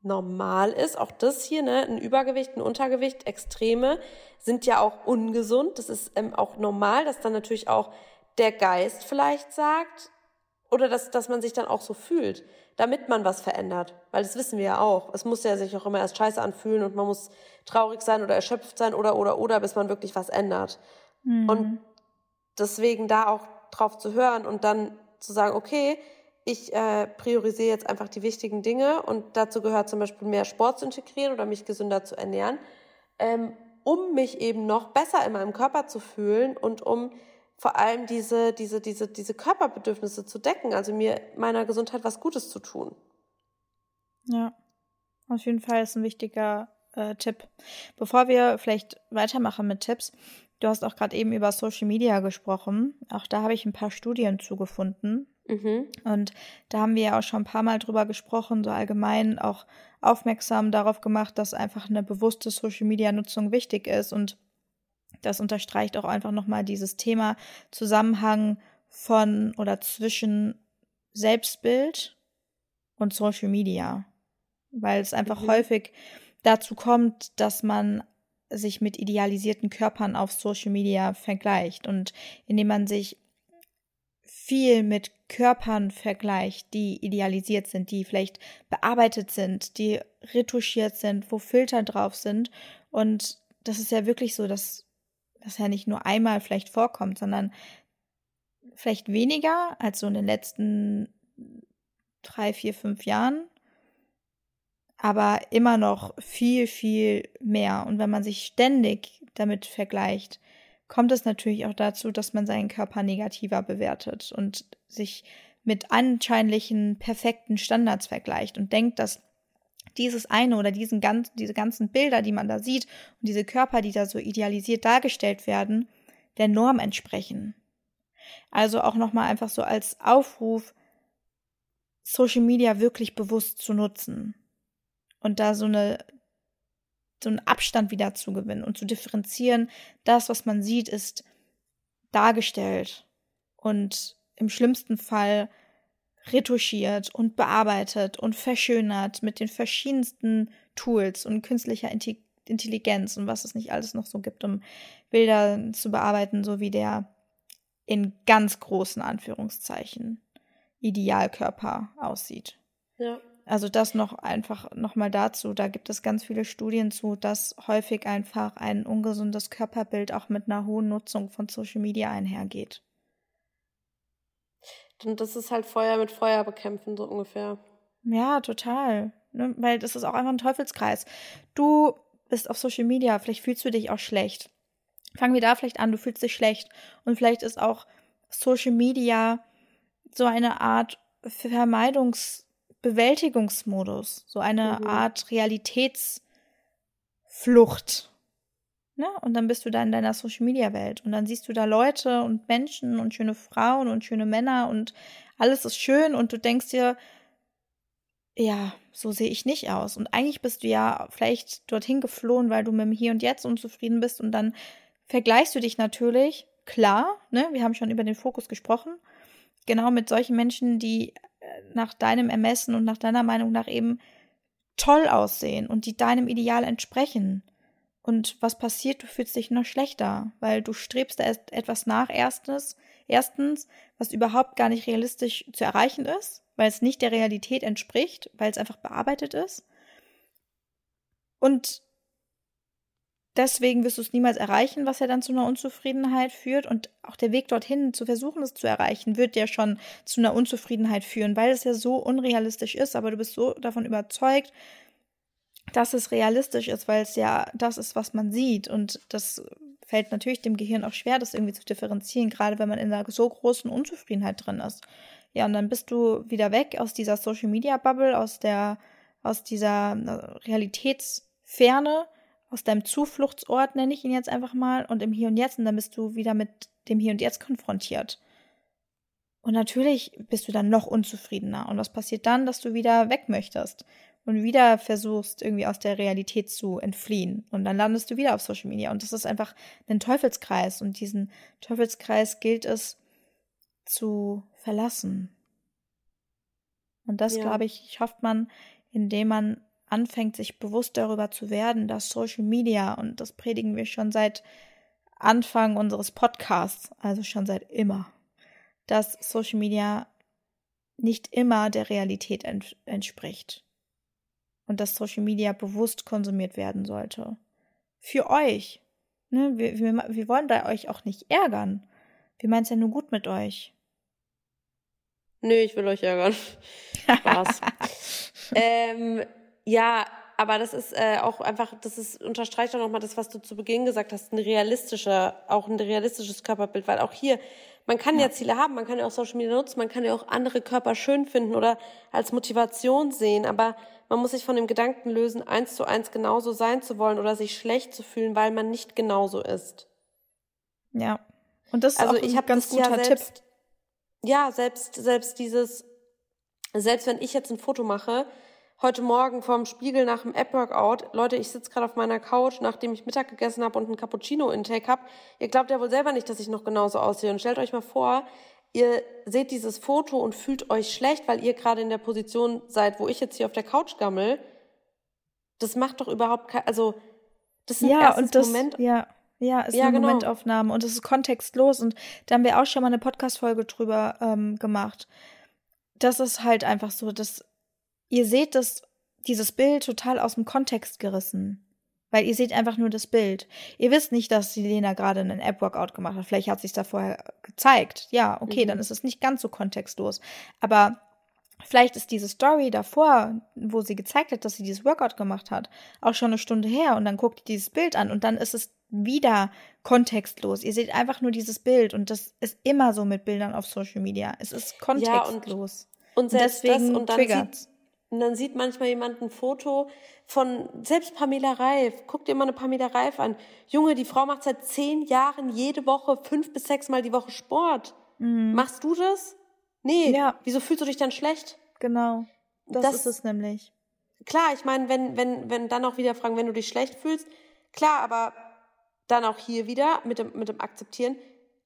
normal ist. Auch das hier, ne, ein Übergewicht, ein Untergewicht, Extreme sind ja auch ungesund. Das ist ähm, auch normal, dass dann natürlich auch der Geist vielleicht sagt oder dass, dass man sich dann auch so fühlt, damit man was verändert. Weil das wissen wir ja auch. Es muss ja sich auch immer erst scheiße anfühlen und man muss traurig sein oder erschöpft sein oder, oder, oder, bis man wirklich was ändert. Mhm. Und deswegen da auch drauf zu hören und dann zu sagen, okay, ich äh, priorisiere jetzt einfach die wichtigen Dinge und dazu gehört zum Beispiel mehr Sport zu integrieren oder mich gesünder zu ernähren, ähm, um mich eben noch besser in meinem Körper zu fühlen und um vor allem diese, diese, diese, diese Körperbedürfnisse zu decken, also mir meiner Gesundheit was Gutes zu tun. Ja, auf jeden Fall ist ein wichtiger äh, Tipp. Bevor wir vielleicht weitermachen mit Tipps, Du hast auch gerade eben über Social Media gesprochen. Auch da habe ich ein paar Studien zugefunden. Mhm. Und da haben wir ja auch schon ein paar Mal drüber gesprochen, so allgemein auch aufmerksam darauf gemacht, dass einfach eine bewusste Social Media Nutzung wichtig ist. Und das unterstreicht auch einfach nochmal dieses Thema Zusammenhang von oder zwischen Selbstbild und Social Media. Weil es einfach mhm. häufig dazu kommt, dass man sich mit idealisierten Körpern auf Social Media vergleicht und indem man sich viel mit Körpern vergleicht, die idealisiert sind, die vielleicht bearbeitet sind, die retuschiert sind, wo Filter drauf sind. Und das ist ja wirklich so, dass das ja nicht nur einmal vielleicht vorkommt, sondern vielleicht weniger als so in den letzten drei, vier, fünf Jahren aber immer noch viel, viel mehr. Und wenn man sich ständig damit vergleicht, kommt es natürlich auch dazu, dass man seinen Körper negativer bewertet und sich mit anscheinlichen perfekten Standards vergleicht und denkt, dass dieses eine oder diesen ganz, diese ganzen Bilder, die man da sieht und diese Körper, die da so idealisiert dargestellt werden, der Norm entsprechen. Also auch nochmal einfach so als Aufruf, Social Media wirklich bewusst zu nutzen und da so eine so einen Abstand wieder zu gewinnen und zu differenzieren. Das, was man sieht, ist dargestellt und im schlimmsten Fall retuschiert und bearbeitet und verschönert mit den verschiedensten Tools und künstlicher Intelligenz und was es nicht alles noch so gibt, um Bilder zu bearbeiten, so wie der in ganz großen Anführungszeichen Idealkörper aussieht. Ja. Also das noch einfach nochmal dazu. Da gibt es ganz viele Studien zu, dass häufig einfach ein ungesundes Körperbild auch mit einer hohen Nutzung von Social Media einhergeht. Und das ist halt Feuer mit Feuer bekämpfen, so ungefähr. Ja, total. Ne? Weil das ist auch einfach ein Teufelskreis. Du bist auf Social Media, vielleicht fühlst du dich auch schlecht. Fangen wir da vielleicht an, du fühlst dich schlecht. Und vielleicht ist auch Social Media so eine Art Vermeidungs- Bewältigungsmodus, so eine mhm. Art Realitätsflucht. Ne? Und dann bist du da in deiner Social Media Welt und dann siehst du da Leute und Menschen und schöne Frauen und schöne Männer und alles ist schön und du denkst dir, ja, so sehe ich nicht aus. Und eigentlich bist du ja vielleicht dorthin geflohen, weil du mit dem Hier und Jetzt unzufrieden bist und dann vergleichst du dich natürlich, klar, ne, wir haben schon über den Fokus gesprochen, genau mit solchen Menschen, die nach deinem Ermessen und nach deiner Meinung nach eben toll aussehen und die deinem Ideal entsprechen. Und was passiert? Du fühlst dich noch schlechter, weil du strebst etwas nach, erstens, erstens, was überhaupt gar nicht realistisch zu erreichen ist, weil es nicht der Realität entspricht, weil es einfach bearbeitet ist. Und deswegen wirst du es niemals erreichen, was ja dann zu einer Unzufriedenheit führt. Und auch der Weg dorthin, zu versuchen, es zu erreichen, wird ja schon zu einer Unzufriedenheit führen, weil es ja so unrealistisch ist. Aber du bist so davon überzeugt, dass es realistisch ist, weil es ja das ist, was man sieht. Und das fällt natürlich dem Gehirn auch schwer, das irgendwie zu differenzieren, gerade wenn man in einer so großen Unzufriedenheit drin ist. Ja, und dann bist du wieder weg aus dieser Social Media Bubble, aus der, aus dieser äh, Realitätsferne aus deinem Zufluchtsort, nenne ich ihn jetzt einfach mal, und im Hier und Jetzt, und dann bist du wieder mit dem Hier und Jetzt konfrontiert. Und natürlich bist du dann noch unzufriedener. Und was passiert dann, dass du wieder weg möchtest und wieder versuchst, irgendwie aus der Realität zu entfliehen. Und dann landest du wieder auf Social Media. Und das ist einfach ein Teufelskreis. Und diesen Teufelskreis gilt es zu verlassen. Und das, ja. glaube ich, schafft man, indem man anfängt, sich bewusst darüber zu werden, dass Social Media, und das predigen wir schon seit Anfang unseres Podcasts, also schon seit immer, dass Social Media nicht immer der Realität ent entspricht. Und dass Social Media bewusst konsumiert werden sollte. Für euch. Ne? Wir, wir, wir wollen da euch auch nicht ärgern. Wir meinen es ja nur gut mit euch. Nö, ich will euch ärgern. Spaß. ähm, ja, aber das ist äh, auch einfach, das ist, unterstreicht auch nochmal das, was du zu Beginn gesagt hast, ein realistischer, auch ein realistisches Körperbild, weil auch hier, man kann ja. ja Ziele haben, man kann ja auch Social Media nutzen, man kann ja auch andere Körper schön finden oder als Motivation sehen, aber man muss sich von dem Gedanken lösen, eins zu eins genauso sein zu wollen oder sich schlecht zu fühlen, weil man nicht genauso ist. Ja. Und das ist also auch ein ganz guter ja selbst, Tipp. Ja, selbst, selbst dieses, selbst wenn ich jetzt ein Foto mache, heute Morgen vorm Spiegel nach dem App-Workout, Leute, ich sitze gerade auf meiner Couch, nachdem ich Mittag gegessen habe und einen Cappuccino-Intake habe. Ihr glaubt ja wohl selber nicht, dass ich noch genauso aussehe. Und stellt euch mal vor, ihr seht dieses Foto und fühlt euch schlecht, weil ihr gerade in der Position seid, wo ich jetzt hier auf der Couch gammel. Das macht doch überhaupt kein, also das ist ein ja, und das, Moment. Ja, ja, ist ja, eine genau. Momentaufnahme und es ist kontextlos und da haben wir auch schon mal eine Podcast-Folge drüber ähm, gemacht. Das ist halt einfach so, dass ihr seht das, dieses Bild total aus dem Kontext gerissen. Weil ihr seht einfach nur das Bild. Ihr wisst nicht, dass die Lena gerade einen App-Workout gemacht hat. Vielleicht hat sich da vorher gezeigt. Ja, okay, mhm. dann ist es nicht ganz so kontextlos. Aber vielleicht ist diese Story davor, wo sie gezeigt hat, dass sie dieses Workout gemacht hat, auch schon eine Stunde her. Und dann guckt ihr dieses Bild an und dann ist es wieder kontextlos. Ihr seht einfach nur dieses Bild und das ist immer so mit Bildern auf Social Media. Es ist kontextlos. Ja, und, und, und deswegen das, und dann triggert's. Und dann sieht manchmal jemand ein Foto von selbst Pamela Reif. Guck dir mal eine Pamela Reif an. Junge, die Frau macht seit zehn Jahren jede Woche fünf bis sechs Mal die Woche Sport. Mhm. Machst du das? Nee. Ja. Wieso fühlst du dich dann schlecht? Genau. Das, das ist es nämlich. Klar, ich meine, wenn, wenn, wenn dann auch wieder fragen, wenn du dich schlecht fühlst, klar, aber dann auch hier wieder mit dem, mit dem Akzeptieren.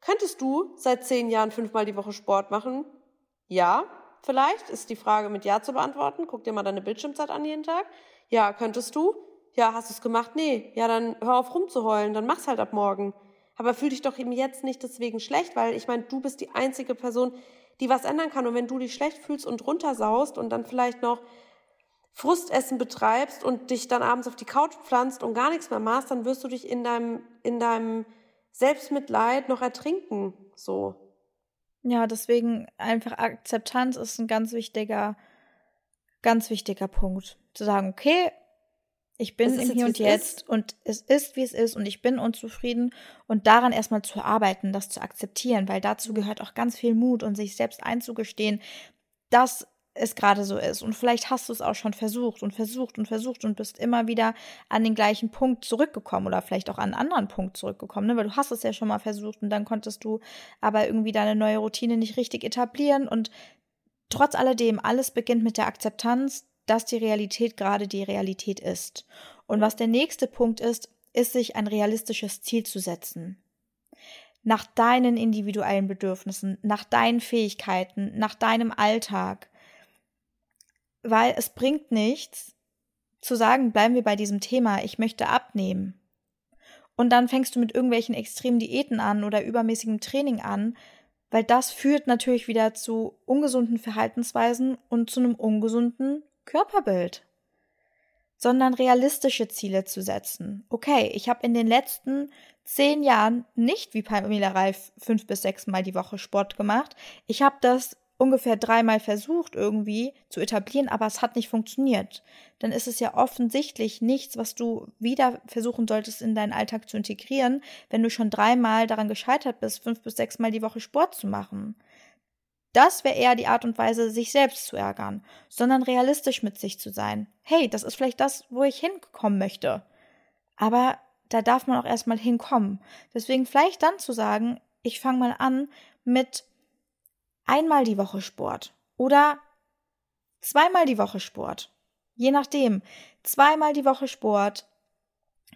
Könntest du seit zehn Jahren fünfmal die Woche Sport machen? Ja vielleicht? Ist die Frage mit Ja zu beantworten. Guck dir mal deine Bildschirmzeit an jeden Tag. Ja, könntest du? Ja, hast du es gemacht? Nee. Ja, dann hör auf rumzuheulen, dann mach's halt ab morgen. Aber fühl dich doch eben jetzt nicht deswegen schlecht, weil ich meine, du bist die einzige Person, die was ändern kann. Und wenn du dich schlecht fühlst und runtersaust und dann vielleicht noch Frustessen betreibst und dich dann abends auf die Couch pflanzt und gar nichts mehr machst, dann wirst du dich in deinem, in deinem Selbstmitleid noch ertrinken. So. Ja, deswegen einfach Akzeptanz ist ein ganz wichtiger, ganz wichtiger Punkt. Zu sagen, okay, ich bin im Hier und Jetzt ist. und es ist, wie es ist und ich bin unzufrieden und daran erstmal zu arbeiten, das zu akzeptieren, weil dazu gehört auch ganz viel Mut und sich selbst einzugestehen, dass es gerade so ist. Und vielleicht hast du es auch schon versucht und versucht und versucht und bist immer wieder an den gleichen Punkt zurückgekommen oder vielleicht auch an einen anderen Punkt zurückgekommen, ne? weil du hast es ja schon mal versucht und dann konntest du aber irgendwie deine neue Routine nicht richtig etablieren und trotz alledem, alles beginnt mit der Akzeptanz, dass die Realität gerade die Realität ist. Und was der nächste Punkt ist, ist sich ein realistisches Ziel zu setzen nach deinen individuellen Bedürfnissen, nach deinen Fähigkeiten, nach deinem Alltag weil es bringt nichts zu sagen, bleiben wir bei diesem Thema, ich möchte abnehmen. Und dann fängst du mit irgendwelchen extremen Diäten an oder übermäßigem Training an, weil das führt natürlich wieder zu ungesunden Verhaltensweisen und zu einem ungesunden Körperbild. Sondern realistische Ziele zu setzen. Okay, ich habe in den letzten zehn Jahren nicht wie Pamela Reif fünf bis sechs Mal die Woche Sport gemacht. Ich habe das ungefähr dreimal versucht irgendwie zu etablieren, aber es hat nicht funktioniert. Dann ist es ja offensichtlich nichts, was du wieder versuchen solltest in deinen Alltag zu integrieren, wenn du schon dreimal daran gescheitert bist, fünf bis sechs Mal die Woche Sport zu machen. Das wäre eher die Art und Weise, sich selbst zu ärgern, sondern realistisch mit sich zu sein. Hey, das ist vielleicht das, wo ich hinkommen möchte. Aber da darf man auch erstmal hinkommen. Deswegen vielleicht dann zu sagen, ich fange mal an mit einmal die Woche Sport oder zweimal die Woche Sport. Je nachdem, zweimal die Woche Sport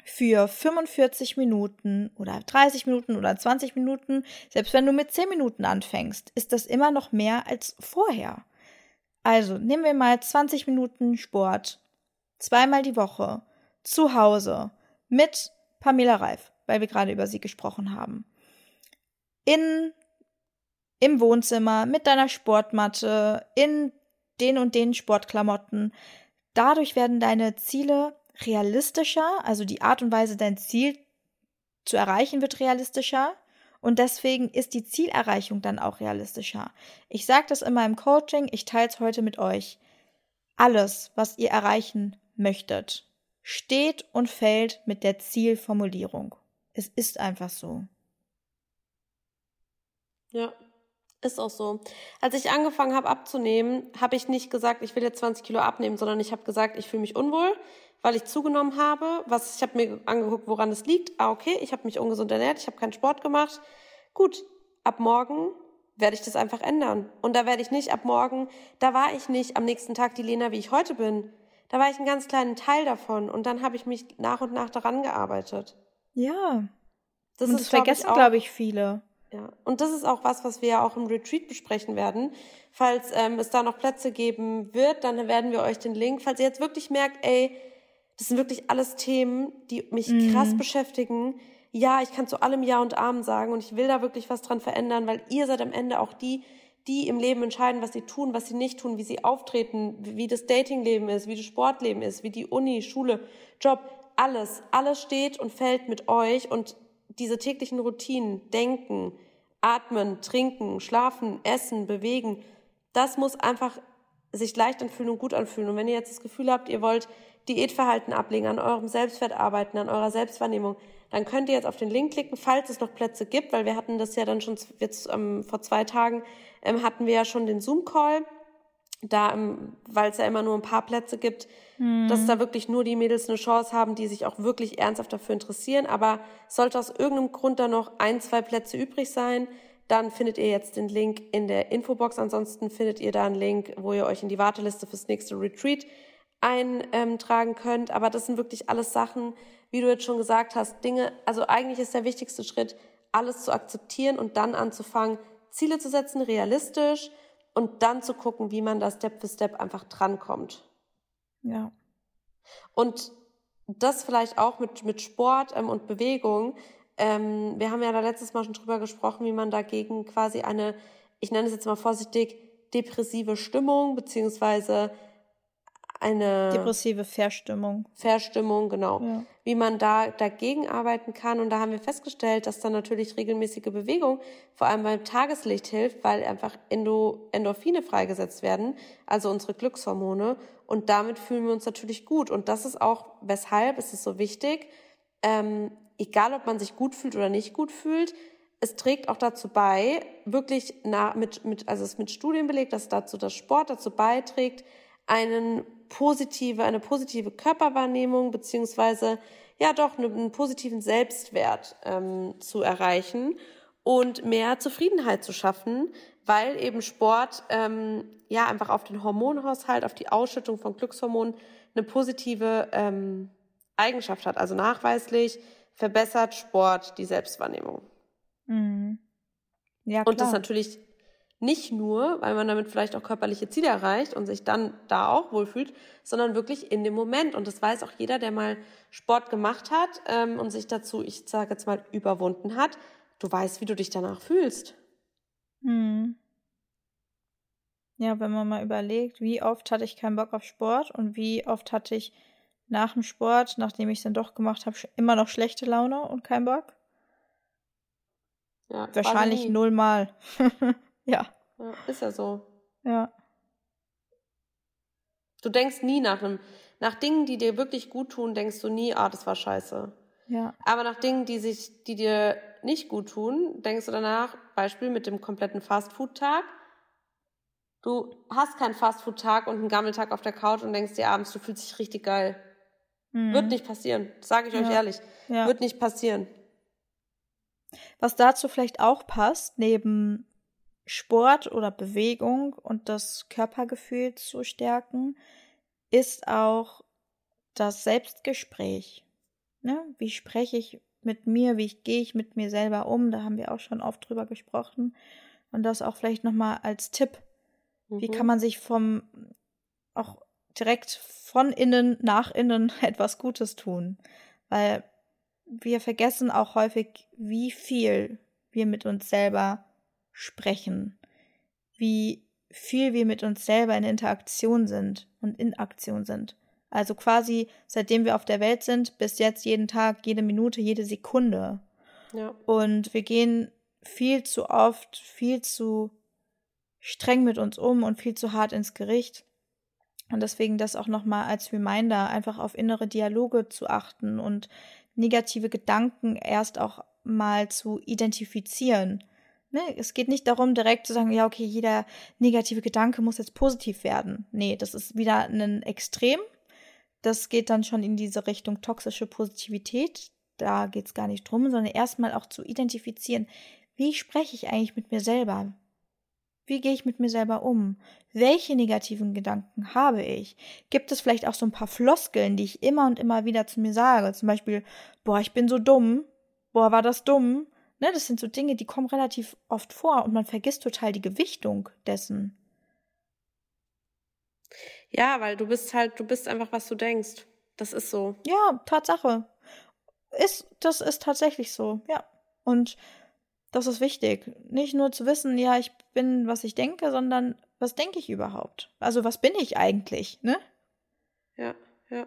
für 45 Minuten oder 30 Minuten oder 20 Minuten, selbst wenn du mit 10 Minuten anfängst, ist das immer noch mehr als vorher. Also nehmen wir mal 20 Minuten Sport, zweimal die Woche, zu Hause, mit Pamela Reif, weil wir gerade über sie gesprochen haben. In im Wohnzimmer mit deiner Sportmatte, in den und den Sportklamotten. Dadurch werden deine Ziele realistischer, also die Art und Weise, dein Ziel zu erreichen, wird realistischer. Und deswegen ist die Zielerreichung dann auch realistischer. Ich sage das immer im Coaching, ich teile es heute mit euch. Alles, was ihr erreichen möchtet, steht und fällt mit der Zielformulierung. Es ist einfach so. Ja, ist auch so. Als ich angefangen habe abzunehmen, habe ich nicht gesagt, ich will jetzt 20 Kilo abnehmen, sondern ich habe gesagt, ich fühle mich unwohl, weil ich zugenommen habe. Was ich habe mir angeguckt, woran es liegt. Ah, okay, ich habe mich ungesund ernährt, ich habe keinen Sport gemacht. Gut, ab morgen werde ich das einfach ändern. Und da werde ich nicht ab morgen, da war ich nicht am nächsten Tag die Lena, wie ich heute bin. Da war ich einen ganz kleinen Teil davon und dann habe ich mich nach und nach daran gearbeitet. Ja. Das und ist, das vergessen, glaube ich, viele. Ja, und das ist auch was, was wir ja auch im Retreat besprechen werden. Falls ähm, es da noch Plätze geben wird, dann werden wir euch den Link, falls ihr jetzt wirklich merkt, ey, das sind wirklich alles Themen, die mich mhm. krass beschäftigen. Ja, ich kann zu allem Ja und Amen sagen und ich will da wirklich was dran verändern, weil ihr seid am Ende auch die, die im Leben entscheiden, was sie tun, was sie nicht tun, wie sie auftreten, wie das Datingleben ist, wie das Sportleben ist, wie die Uni, Schule, Job, alles, alles steht und fällt mit euch und diese täglichen Routinen, denken, atmen, trinken, schlafen, essen, bewegen, das muss einfach sich leicht anfühlen und gut anfühlen. Und wenn ihr jetzt das Gefühl habt, ihr wollt Diätverhalten ablegen, an eurem Selbstwert arbeiten, an eurer Selbstwahrnehmung, dann könnt ihr jetzt auf den Link klicken, falls es noch Plätze gibt, weil wir hatten das ja dann schon jetzt ähm, vor zwei Tagen ähm, hatten wir ja schon den Zoom-Call, da, ähm, weil es ja immer nur ein paar Plätze gibt, mhm. dass da wirklich nur die Mädels eine Chance haben, die sich auch wirklich ernsthaft dafür interessieren. Aber sollte aus irgendeinem Grund da noch ein, zwei Plätze übrig sein, dann findet ihr jetzt den Link in der Infobox. Ansonsten findet ihr da einen Link, wo ihr euch in die Warteliste fürs nächste Retreat eintragen könnt. Aber das sind wirklich alles Sachen, wie du jetzt schon gesagt hast, Dinge, also eigentlich ist der wichtigste Schritt, alles zu akzeptieren und dann anzufangen, Ziele zu setzen, realistisch und dann zu gucken, wie man da Step für Step einfach drankommt. Ja. Und das vielleicht auch mit, mit Sport ähm, und Bewegung. Ähm, wir haben ja da letztes Mal schon drüber gesprochen, wie man dagegen quasi eine, ich nenne es jetzt mal vorsichtig, depressive Stimmung beziehungsweise eine depressive Verstimmung. Verstimmung, genau. Ja. Wie man da dagegen arbeiten kann. Und da haben wir festgestellt, dass dann natürlich regelmäßige Bewegung vor allem beim Tageslicht hilft, weil einfach Endo, Endorphine freigesetzt werden, also unsere Glückshormone. Und damit fühlen wir uns natürlich gut. Und das ist auch, weshalb ist es so wichtig, ähm, egal ob man sich gut fühlt oder nicht gut fühlt, es trägt auch dazu bei, wirklich na, mit, mit, also es ist mit Studien belegt, dass dazu das Sport dazu beiträgt, einen positive, eine positive Körperwahrnehmung beziehungsweise ja doch einen positiven Selbstwert ähm, zu erreichen und mehr Zufriedenheit zu schaffen, weil eben Sport ähm, ja einfach auf den Hormonhaushalt, auf die Ausschüttung von Glückshormonen eine positive ähm, Eigenschaft hat. Also nachweislich verbessert Sport die Selbstwahrnehmung. Mhm. Ja, klar. Und das natürlich nicht nur, weil man damit vielleicht auch körperliche Ziele erreicht und sich dann da auch wohlfühlt, sondern wirklich in dem Moment. Und das weiß auch jeder, der mal Sport gemacht hat ähm, und sich dazu, ich sage jetzt mal, überwunden hat. Du weißt, wie du dich danach fühlst. Hm. Ja, wenn man mal überlegt, wie oft hatte ich keinen Bock auf Sport und wie oft hatte ich nach dem Sport, nachdem ich es dann doch gemacht habe, immer noch schlechte Laune und keinen Bock. Ja, Wahrscheinlich nullmal. Ja. ja. Ist ja so. Ja. Du denkst nie nach einem, nach Dingen, die dir wirklich gut tun, denkst du nie, ah, das war scheiße. Ja. Aber nach Dingen, die sich, die dir nicht gut tun, denkst du danach, Beispiel mit dem kompletten Fastfood-Tag. Du hast keinen Fastfood-Tag und einen Gammeltag auf der Couch und denkst dir abends, du fühlst dich richtig geil. Mhm. Wird nicht passieren. Sage ich ja. euch ehrlich. Ja. Wird nicht passieren. Was dazu vielleicht auch passt, neben Sport oder Bewegung und das Körpergefühl zu stärken, ist auch das Selbstgespräch. Ne? Wie spreche ich mit mir, wie gehe ich mit mir selber um? Da haben wir auch schon oft drüber gesprochen. Und das auch vielleicht nochmal als Tipp. Mhm. Wie kann man sich vom, auch direkt von innen nach innen etwas Gutes tun? Weil wir vergessen auch häufig, wie viel wir mit uns selber sprechen, wie viel wir mit uns selber in Interaktion sind und in Aktion sind. Also quasi seitdem wir auf der Welt sind, bis jetzt jeden Tag, jede Minute, jede Sekunde. Ja. Und wir gehen viel zu oft, viel zu streng mit uns um und viel zu hart ins Gericht. Und deswegen das auch nochmal als Reminder, einfach auf innere Dialoge zu achten und negative Gedanken erst auch mal zu identifizieren Ne, es geht nicht darum, direkt zu sagen, ja, okay, jeder negative Gedanke muss jetzt positiv werden. Nee, das ist wieder ein Extrem. das geht dann schon in diese Richtung toxische Positivität. Da geht es gar nicht drum, sondern erstmal auch zu identifizieren, wie spreche ich eigentlich mit mir selber? Wie gehe ich mit mir selber um? Welche negativen Gedanken habe ich? Gibt es vielleicht auch so ein paar Floskeln, die ich immer und immer wieder zu mir sage? Zum Beispiel, boah, ich bin so dumm. Boah, war das dumm? Ne, das sind so Dinge, die kommen relativ oft vor und man vergisst total die Gewichtung dessen. Ja, weil du bist halt, du bist einfach, was du denkst. Das ist so. Ja, Tatsache. Ist, das ist tatsächlich so, ja. Und das ist wichtig. Nicht nur zu wissen, ja, ich bin, was ich denke, sondern was denke ich überhaupt? Also, was bin ich eigentlich, ne? Ja, ja.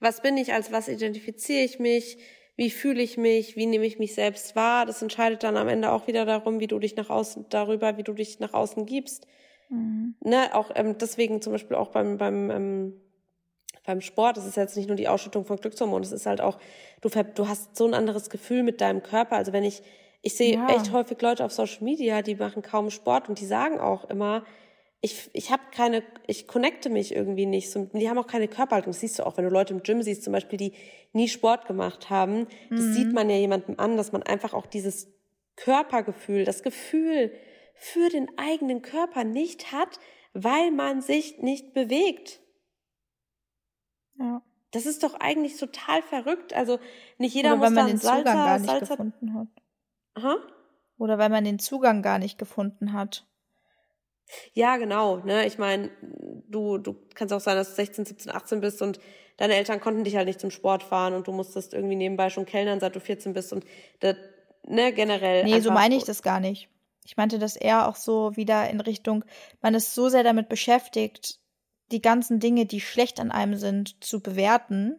Was bin ich, als was identifiziere ich mich? Wie fühle ich mich? Wie nehme ich mich selbst wahr? Das entscheidet dann am Ende auch wieder darum, wie du dich nach außen, darüber, wie du dich nach außen gibst. Mhm. Ne, auch ähm, deswegen zum Beispiel auch beim, beim, ähm, beim Sport, das ist jetzt nicht nur die Ausschüttung von Glückshormonen, es ist halt auch, du, du hast so ein anderes Gefühl mit deinem Körper. Also wenn ich, ich sehe ja. echt häufig Leute auf Social Media, die machen kaum Sport und die sagen auch immer, ich, ich habe keine, ich connecte mich irgendwie nicht. So, die haben auch keine Körperhaltung. Das siehst du auch, wenn du Leute im Gym siehst, zum Beispiel, die nie Sport gemacht haben. Das mhm. sieht man ja jemandem an, dass man einfach auch dieses Körpergefühl, das Gefühl für den eigenen Körper nicht hat, weil man sich nicht bewegt. Ja. Das ist doch eigentlich total verrückt. Also nicht jeder Oder muss weil man den Zugang gar nicht Salsa gefunden hat. Aha. Oder weil man den Zugang gar nicht gefunden hat. Ja, genau. Ne? Ich meine, du, du kannst auch sein, dass du 16, 17, 18 bist und deine Eltern konnten dich halt nicht zum Sport fahren und du musstest irgendwie nebenbei schon kellnern, seit du 14 bist und das, ne, generell. Nee, so meine ich das gar nicht. Ich meinte das eher auch so wieder in Richtung, man ist so sehr damit beschäftigt, die ganzen Dinge, die schlecht an einem sind, zu bewerten.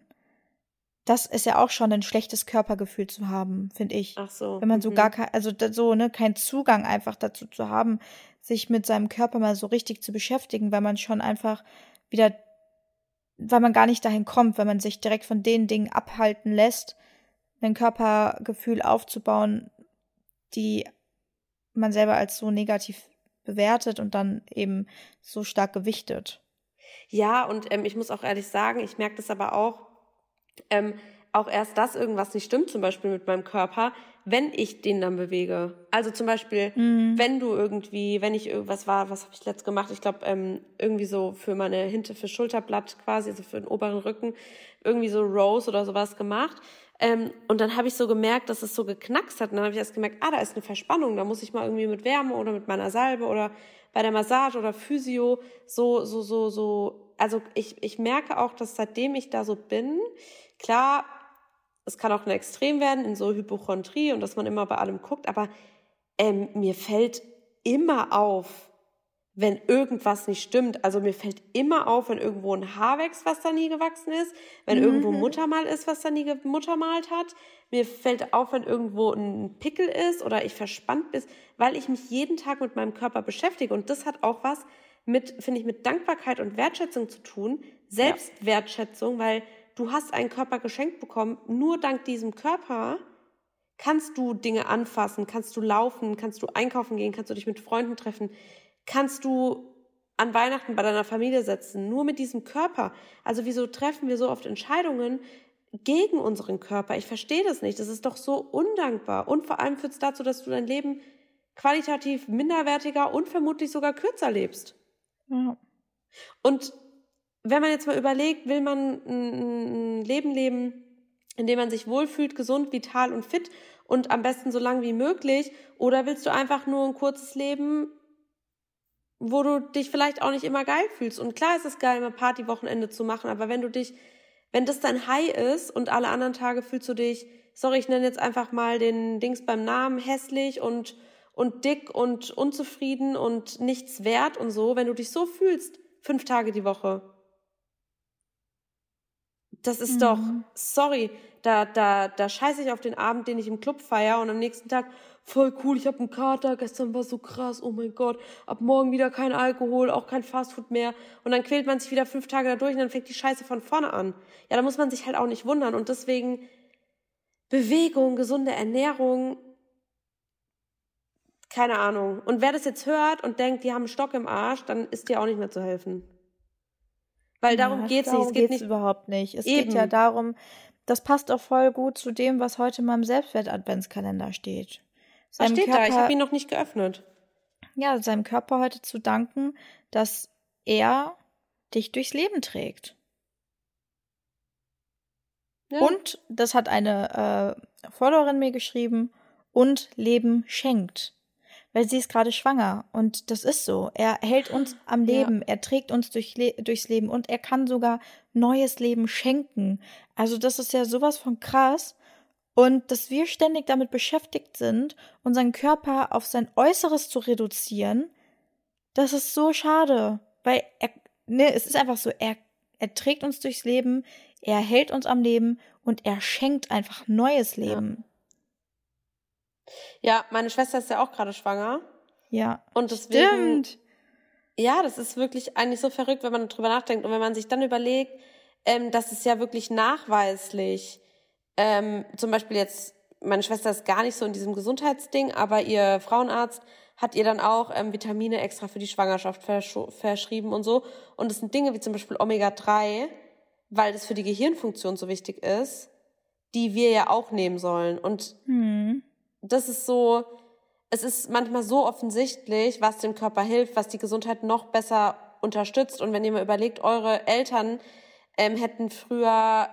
Das ist ja auch schon ein schlechtes Körpergefühl zu haben, finde ich. Ach so. Wenn man so mhm. gar kein, also so, ne, keinen Zugang einfach dazu zu haben, sich mit seinem Körper mal so richtig zu beschäftigen, weil man schon einfach wieder, weil man gar nicht dahin kommt, weil man sich direkt von den Dingen abhalten lässt, ein Körpergefühl aufzubauen, die man selber als so negativ bewertet und dann eben so stark gewichtet. Ja, und ähm, ich muss auch ehrlich sagen, ich merke das aber auch, ähm, auch erst, dass irgendwas nicht stimmt, zum Beispiel mit meinem Körper, wenn ich den dann bewege. Also zum Beispiel, mhm. wenn du irgendwie, wenn ich irgendwas war, was habe ich letzt gemacht? Ich glaube, ähm, irgendwie so für meine Hinte, für Schulterblatt quasi, also für den oberen Rücken, irgendwie so Rose oder sowas gemacht. Ähm, und dann habe ich so gemerkt, dass es so geknackst hat. Und dann habe ich erst gemerkt, ah, da ist eine Verspannung. Da muss ich mal irgendwie mit Wärme oder mit meiner Salbe oder bei der Massage oder Physio so, so, so, so. Also ich, ich merke auch, dass seitdem ich da so bin, klar, es kann auch ein Extrem werden in so Hypochondrie und dass man immer bei allem guckt, aber ähm, mir fällt immer auf, wenn irgendwas nicht stimmt. Also mir fällt immer auf, wenn irgendwo ein Haar wächst, was da nie gewachsen ist, wenn mhm. irgendwo Muttermal ist, was da nie gemuttermalt hat. Mir fällt auf, wenn irgendwo ein Pickel ist oder ich verspannt bin, weil ich mich jeden Tag mit meinem Körper beschäftige. Und das hat auch was mit, finde ich, mit Dankbarkeit und Wertschätzung zu tun. Selbstwertschätzung, ja. weil du hast einen Körper geschenkt bekommen. Nur dank diesem Körper kannst du Dinge anfassen, kannst du laufen, kannst du einkaufen gehen, kannst du dich mit Freunden treffen kannst du an Weihnachten bei deiner Familie setzen, nur mit diesem Körper. Also wieso treffen wir so oft Entscheidungen gegen unseren Körper? Ich verstehe das nicht. Das ist doch so undankbar. Und vor allem führt es dazu, dass du dein Leben qualitativ minderwertiger und vermutlich sogar kürzer lebst. Ja. Und wenn man jetzt mal überlegt, will man ein Leben leben, in dem man sich wohlfühlt, gesund, vital und fit und am besten so lang wie möglich, oder willst du einfach nur ein kurzes Leben, wo du dich vielleicht auch nicht immer geil fühlst. Und klar ist es geil, mal Partywochenende zu machen, aber wenn du dich, wenn das dein High ist und alle anderen Tage fühlst du dich, sorry, ich nenne jetzt einfach mal den Dings beim Namen hässlich und, und dick und unzufrieden und nichts wert und so, wenn du dich so fühlst, fünf Tage die Woche. Das ist mhm. doch, sorry, da, da, da scheiße ich auf den Abend, den ich im Club feier und am nächsten Tag, voll cool, ich habe einen Kater, gestern war so krass, oh mein Gott, ab morgen wieder kein Alkohol, auch kein Fastfood mehr und dann quält man sich wieder fünf Tage da durch und dann fängt die Scheiße von vorne an. Ja, da muss man sich halt auch nicht wundern und deswegen Bewegung, gesunde Ernährung, keine Ahnung. Und wer das jetzt hört und denkt, die haben einen Stock im Arsch, dann ist dir auch nicht mehr zu helfen. Weil darum ja, geht es nicht. Es geht nicht überhaupt nicht. Es Eben. geht ja darum, das passt auch voll gut zu dem, was heute in meinem Selbstwert-Adventskalender steht. Was steht Körper, da? Ich habe ihn noch nicht geöffnet. Ja, seinem Körper heute zu danken, dass er dich durchs Leben trägt. Ja. Und, das hat eine äh, Followerin mir geschrieben, und Leben schenkt. Weil sie ist gerade schwanger und das ist so. Er hält uns am Leben, ja. er trägt uns durch Le durchs Leben und er kann sogar neues Leben schenken. Also das ist ja sowas von krass. Und dass wir ständig damit beschäftigt sind, unseren Körper auf sein Äußeres zu reduzieren, das ist so schade. Weil er, ne, es ist einfach so, er, er trägt uns durchs Leben, er hält uns am Leben und er schenkt einfach neues Leben. Ja, ja meine Schwester ist ja auch gerade schwanger. Ja. Und deswegen. Stimmt. Ja, das ist wirklich eigentlich so verrückt, wenn man drüber nachdenkt und wenn man sich dann überlegt, ähm, dass es ja wirklich nachweislich, ähm, zum Beispiel jetzt, meine Schwester ist gar nicht so in diesem Gesundheitsding, aber ihr Frauenarzt hat ihr dann auch ähm, Vitamine extra für die Schwangerschaft versch verschrieben und so. Und es sind Dinge wie zum Beispiel Omega-3, weil das für die Gehirnfunktion so wichtig ist, die wir ja auch nehmen sollen. Und hm. Das ist so, es ist manchmal so offensichtlich, was dem Körper hilft, was die Gesundheit noch besser unterstützt. Und wenn ihr mal überlegt, eure Eltern ähm, hätten früher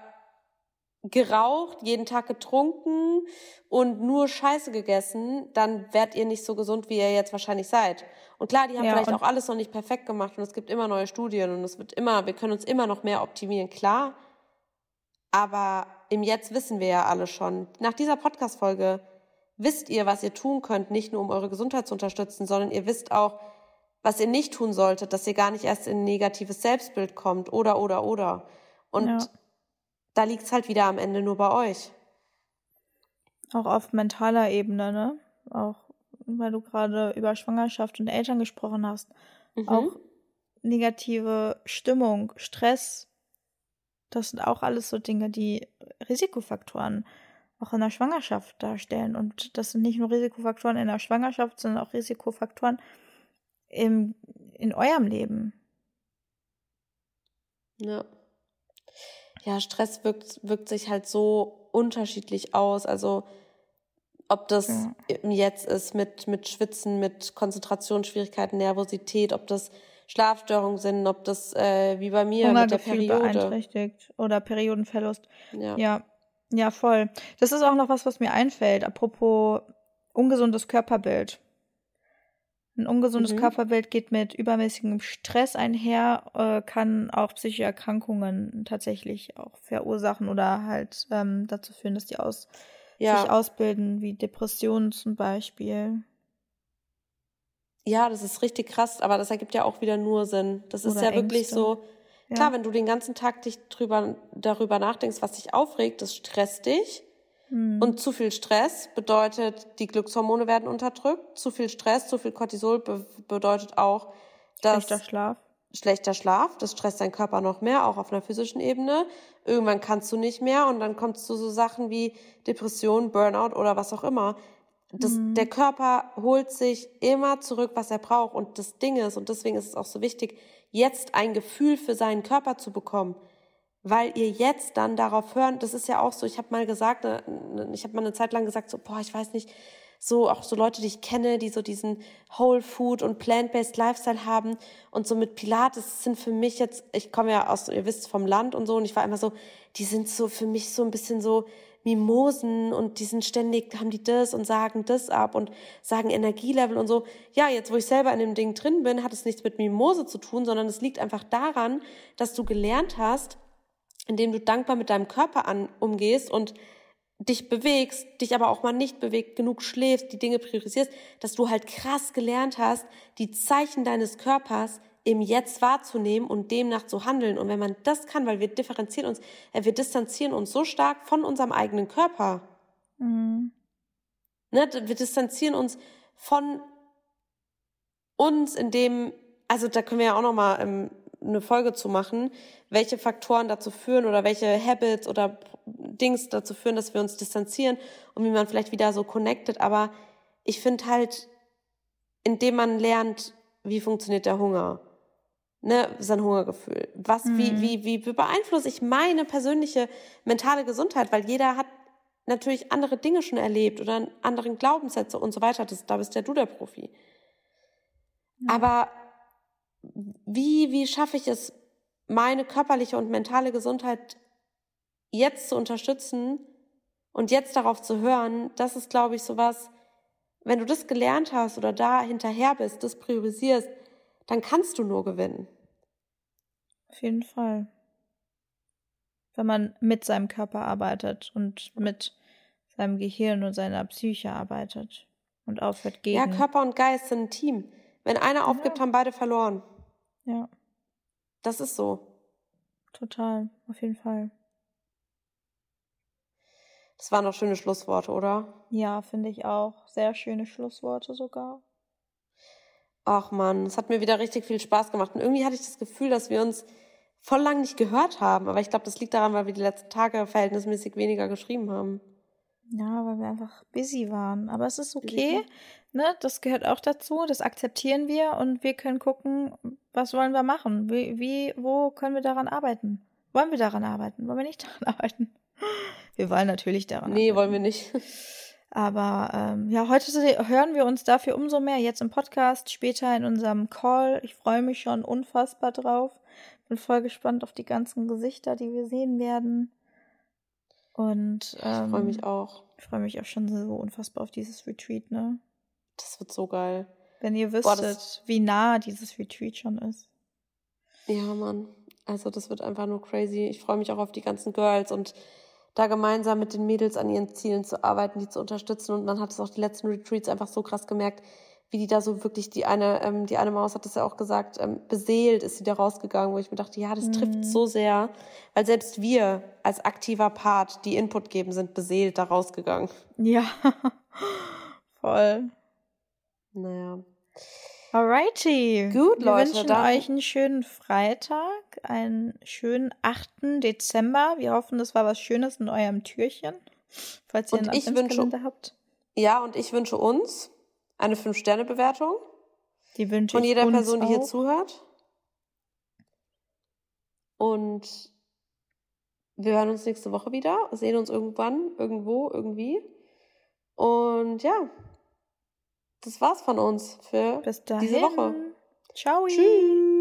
geraucht, jeden Tag getrunken und nur Scheiße gegessen, dann werdet ihr nicht so gesund, wie ihr jetzt wahrscheinlich seid. Und klar, die haben ja, vielleicht auch alles noch nicht perfekt gemacht und es gibt immer neue Studien und es wird immer, wir können uns immer noch mehr optimieren, klar. Aber im Jetzt wissen wir ja alle schon. Nach dieser Podcast-Folge wisst ihr, was ihr tun könnt, nicht nur um eure Gesundheit zu unterstützen, sondern ihr wisst auch, was ihr nicht tun solltet, dass ihr gar nicht erst in ein negatives Selbstbild kommt oder, oder, oder. Und ja da liegt's halt wieder am Ende nur bei euch. Auch auf mentaler Ebene, ne? Auch weil du gerade über Schwangerschaft und Eltern gesprochen hast. Mhm. Auch negative Stimmung, Stress, das sind auch alles so Dinge, die Risikofaktoren auch in der Schwangerschaft darstellen. Und das sind nicht nur Risikofaktoren in der Schwangerschaft, sondern auch Risikofaktoren im, in eurem Leben. Ja ja, Stress wirkt, wirkt sich halt so unterschiedlich aus. Also ob das ja. jetzt ist mit, mit Schwitzen, mit Konzentrationsschwierigkeiten, Nervosität, ob das Schlafstörungen sind, ob das äh, wie bei mir mit der Periode beeinträchtigt oder Periodenverlust. Ja. ja, ja, voll. Das ist auch noch was, was mir einfällt. Apropos ungesundes Körperbild. Ein ungesundes mhm. Körperbild geht mit übermäßigem Stress einher, äh, kann auch psychische Erkrankungen tatsächlich auch verursachen oder halt ähm, dazu führen, dass die aus, ja. sich ausbilden, wie Depressionen zum Beispiel. Ja, das ist richtig krass, aber das ergibt ja auch wieder nur Sinn. Das ist ja Ängste. wirklich so. Ja. Klar, wenn du den ganzen Tag dich drüber, darüber nachdenkst, was dich aufregt, das stresst dich. Mhm. Und zu viel Stress bedeutet, die Glückshormone werden unterdrückt. Zu viel Stress, zu viel Cortisol be bedeutet auch, dass schlechter Schlaf. Schlechter Schlaf, das stresst deinen Körper noch mehr, auch auf einer physischen Ebene. Irgendwann kannst du nicht mehr und dann kommst du so Sachen wie Depression, Burnout oder was auch immer. Das, mhm. Der Körper holt sich immer zurück, was er braucht. Und das Ding ist, und deswegen ist es auch so wichtig, jetzt ein Gefühl für seinen Körper zu bekommen weil ihr jetzt dann darauf hören, das ist ja auch so, ich habe mal gesagt, ne, ne, ich habe mal eine Zeit lang gesagt, so, boah, ich weiß nicht, so auch so Leute, die ich kenne, die so diesen Whole Food und Plant-Based Lifestyle haben und so mit Pilates sind für mich jetzt, ich komme ja aus, ihr wisst, vom Land und so und ich war immer so, die sind so für mich so ein bisschen so Mimosen und die sind ständig, haben die das und sagen das ab und sagen Energielevel und so. Ja, jetzt wo ich selber in dem Ding drin bin, hat es nichts mit Mimose zu tun, sondern es liegt einfach daran, dass du gelernt hast, indem du dankbar mit deinem Körper an, umgehst und dich bewegst, dich aber auch mal nicht bewegt, genug schläfst, die Dinge priorisierst, dass du halt krass gelernt hast, die Zeichen deines Körpers im Jetzt wahrzunehmen und demnach zu handeln. Und wenn man das kann, weil wir differenzieren uns, äh, wir distanzieren uns so stark von unserem eigenen Körper. Mhm. Ne, wir distanzieren uns von uns, indem, also da können wir ja auch noch mal ähm, eine Folge zu machen, welche Faktoren dazu führen oder welche Habits oder Dings dazu führen, dass wir uns distanzieren und wie man vielleicht wieder so connected. Aber ich finde halt, indem man lernt, wie funktioniert der Hunger. Ne, sein Hungergefühl? Was, mhm. wie, wie, wie beeinflusse ich meine persönliche mentale Gesundheit? Weil jeder hat natürlich andere Dinge schon erlebt oder einen anderen Glaubenssätze und so weiter. Das, da bist ja du der Profi. Mhm. Aber wie, wie schaffe ich es, meine körperliche und mentale Gesundheit jetzt zu unterstützen und jetzt darauf zu hören, das ist, glaube ich, sowas, wenn du das gelernt hast oder da hinterher bist, das priorisierst, dann kannst du nur gewinnen. Auf jeden Fall. Wenn man mit seinem Körper arbeitet und mit seinem Gehirn und seiner Psyche arbeitet und aufhört gegen. Ja, Körper und Geist sind ein Team. Wenn einer aufgibt, ja. haben beide verloren. Ja. Das ist so. Total, auf jeden Fall. Das waren noch schöne Schlussworte, oder? Ja, finde ich auch. Sehr schöne Schlussworte sogar. Ach man, es hat mir wieder richtig viel Spaß gemacht. Und irgendwie hatte ich das Gefühl, dass wir uns voll lang nicht gehört haben. Aber ich glaube, das liegt daran, weil wir die letzten Tage verhältnismäßig weniger geschrieben haben. Ja, weil wir einfach busy waren. Aber es ist okay. Ne? Das gehört auch dazu. Das akzeptieren wir und wir können gucken, was wollen wir machen? Wie, wie, wo können wir daran arbeiten? Wollen wir daran arbeiten? Wollen wir nicht daran arbeiten? Wir wollen natürlich daran. Nee, arbeiten. wollen wir nicht. Aber ähm, ja, heute hören wir uns dafür umso mehr. Jetzt im Podcast, später in unserem Call. Ich freue mich schon unfassbar drauf. Bin voll gespannt auf die ganzen Gesichter, die wir sehen werden. Und ähm, ich freue mich auch. Ich freue mich auch schon so unfassbar auf dieses Retreat, ne? Das wird so geil. Wenn ihr wüsstet, Boah, wie nah dieses Retreat schon ist. Ja, Mann. Also das wird einfach nur crazy. Ich freue mich auch auf die ganzen Girls und da gemeinsam mit den Mädels an ihren Zielen zu arbeiten, die zu unterstützen. Und man hat es auch die letzten Retreats einfach so krass gemerkt, wie die da so wirklich, die eine, ähm, die eine Maus hat das ja auch gesagt, ähm, beseelt ist sie da rausgegangen, wo ich mir dachte, ja, das mhm. trifft so sehr, weil selbst wir als aktiver Part, die Input geben, sind beseelt da rausgegangen. Ja, voll. Naja. Alrighty. Gut, Wir Leute. Wir wünschen dann. euch einen schönen Freitag, einen schönen 8. Dezember. Wir hoffen, das war was Schönes in eurem Türchen, falls ihr und einen Adventskalender habt. Ja, und ich wünsche uns eine 5-Sterne-Bewertung. Die wünsche Von ich jeder Person, auch. die hier zuhört. Und wir hören uns nächste Woche wieder, sehen uns irgendwann, irgendwo, irgendwie. Und ja, das war's von uns für diese Woche. Ciao. Tschüss.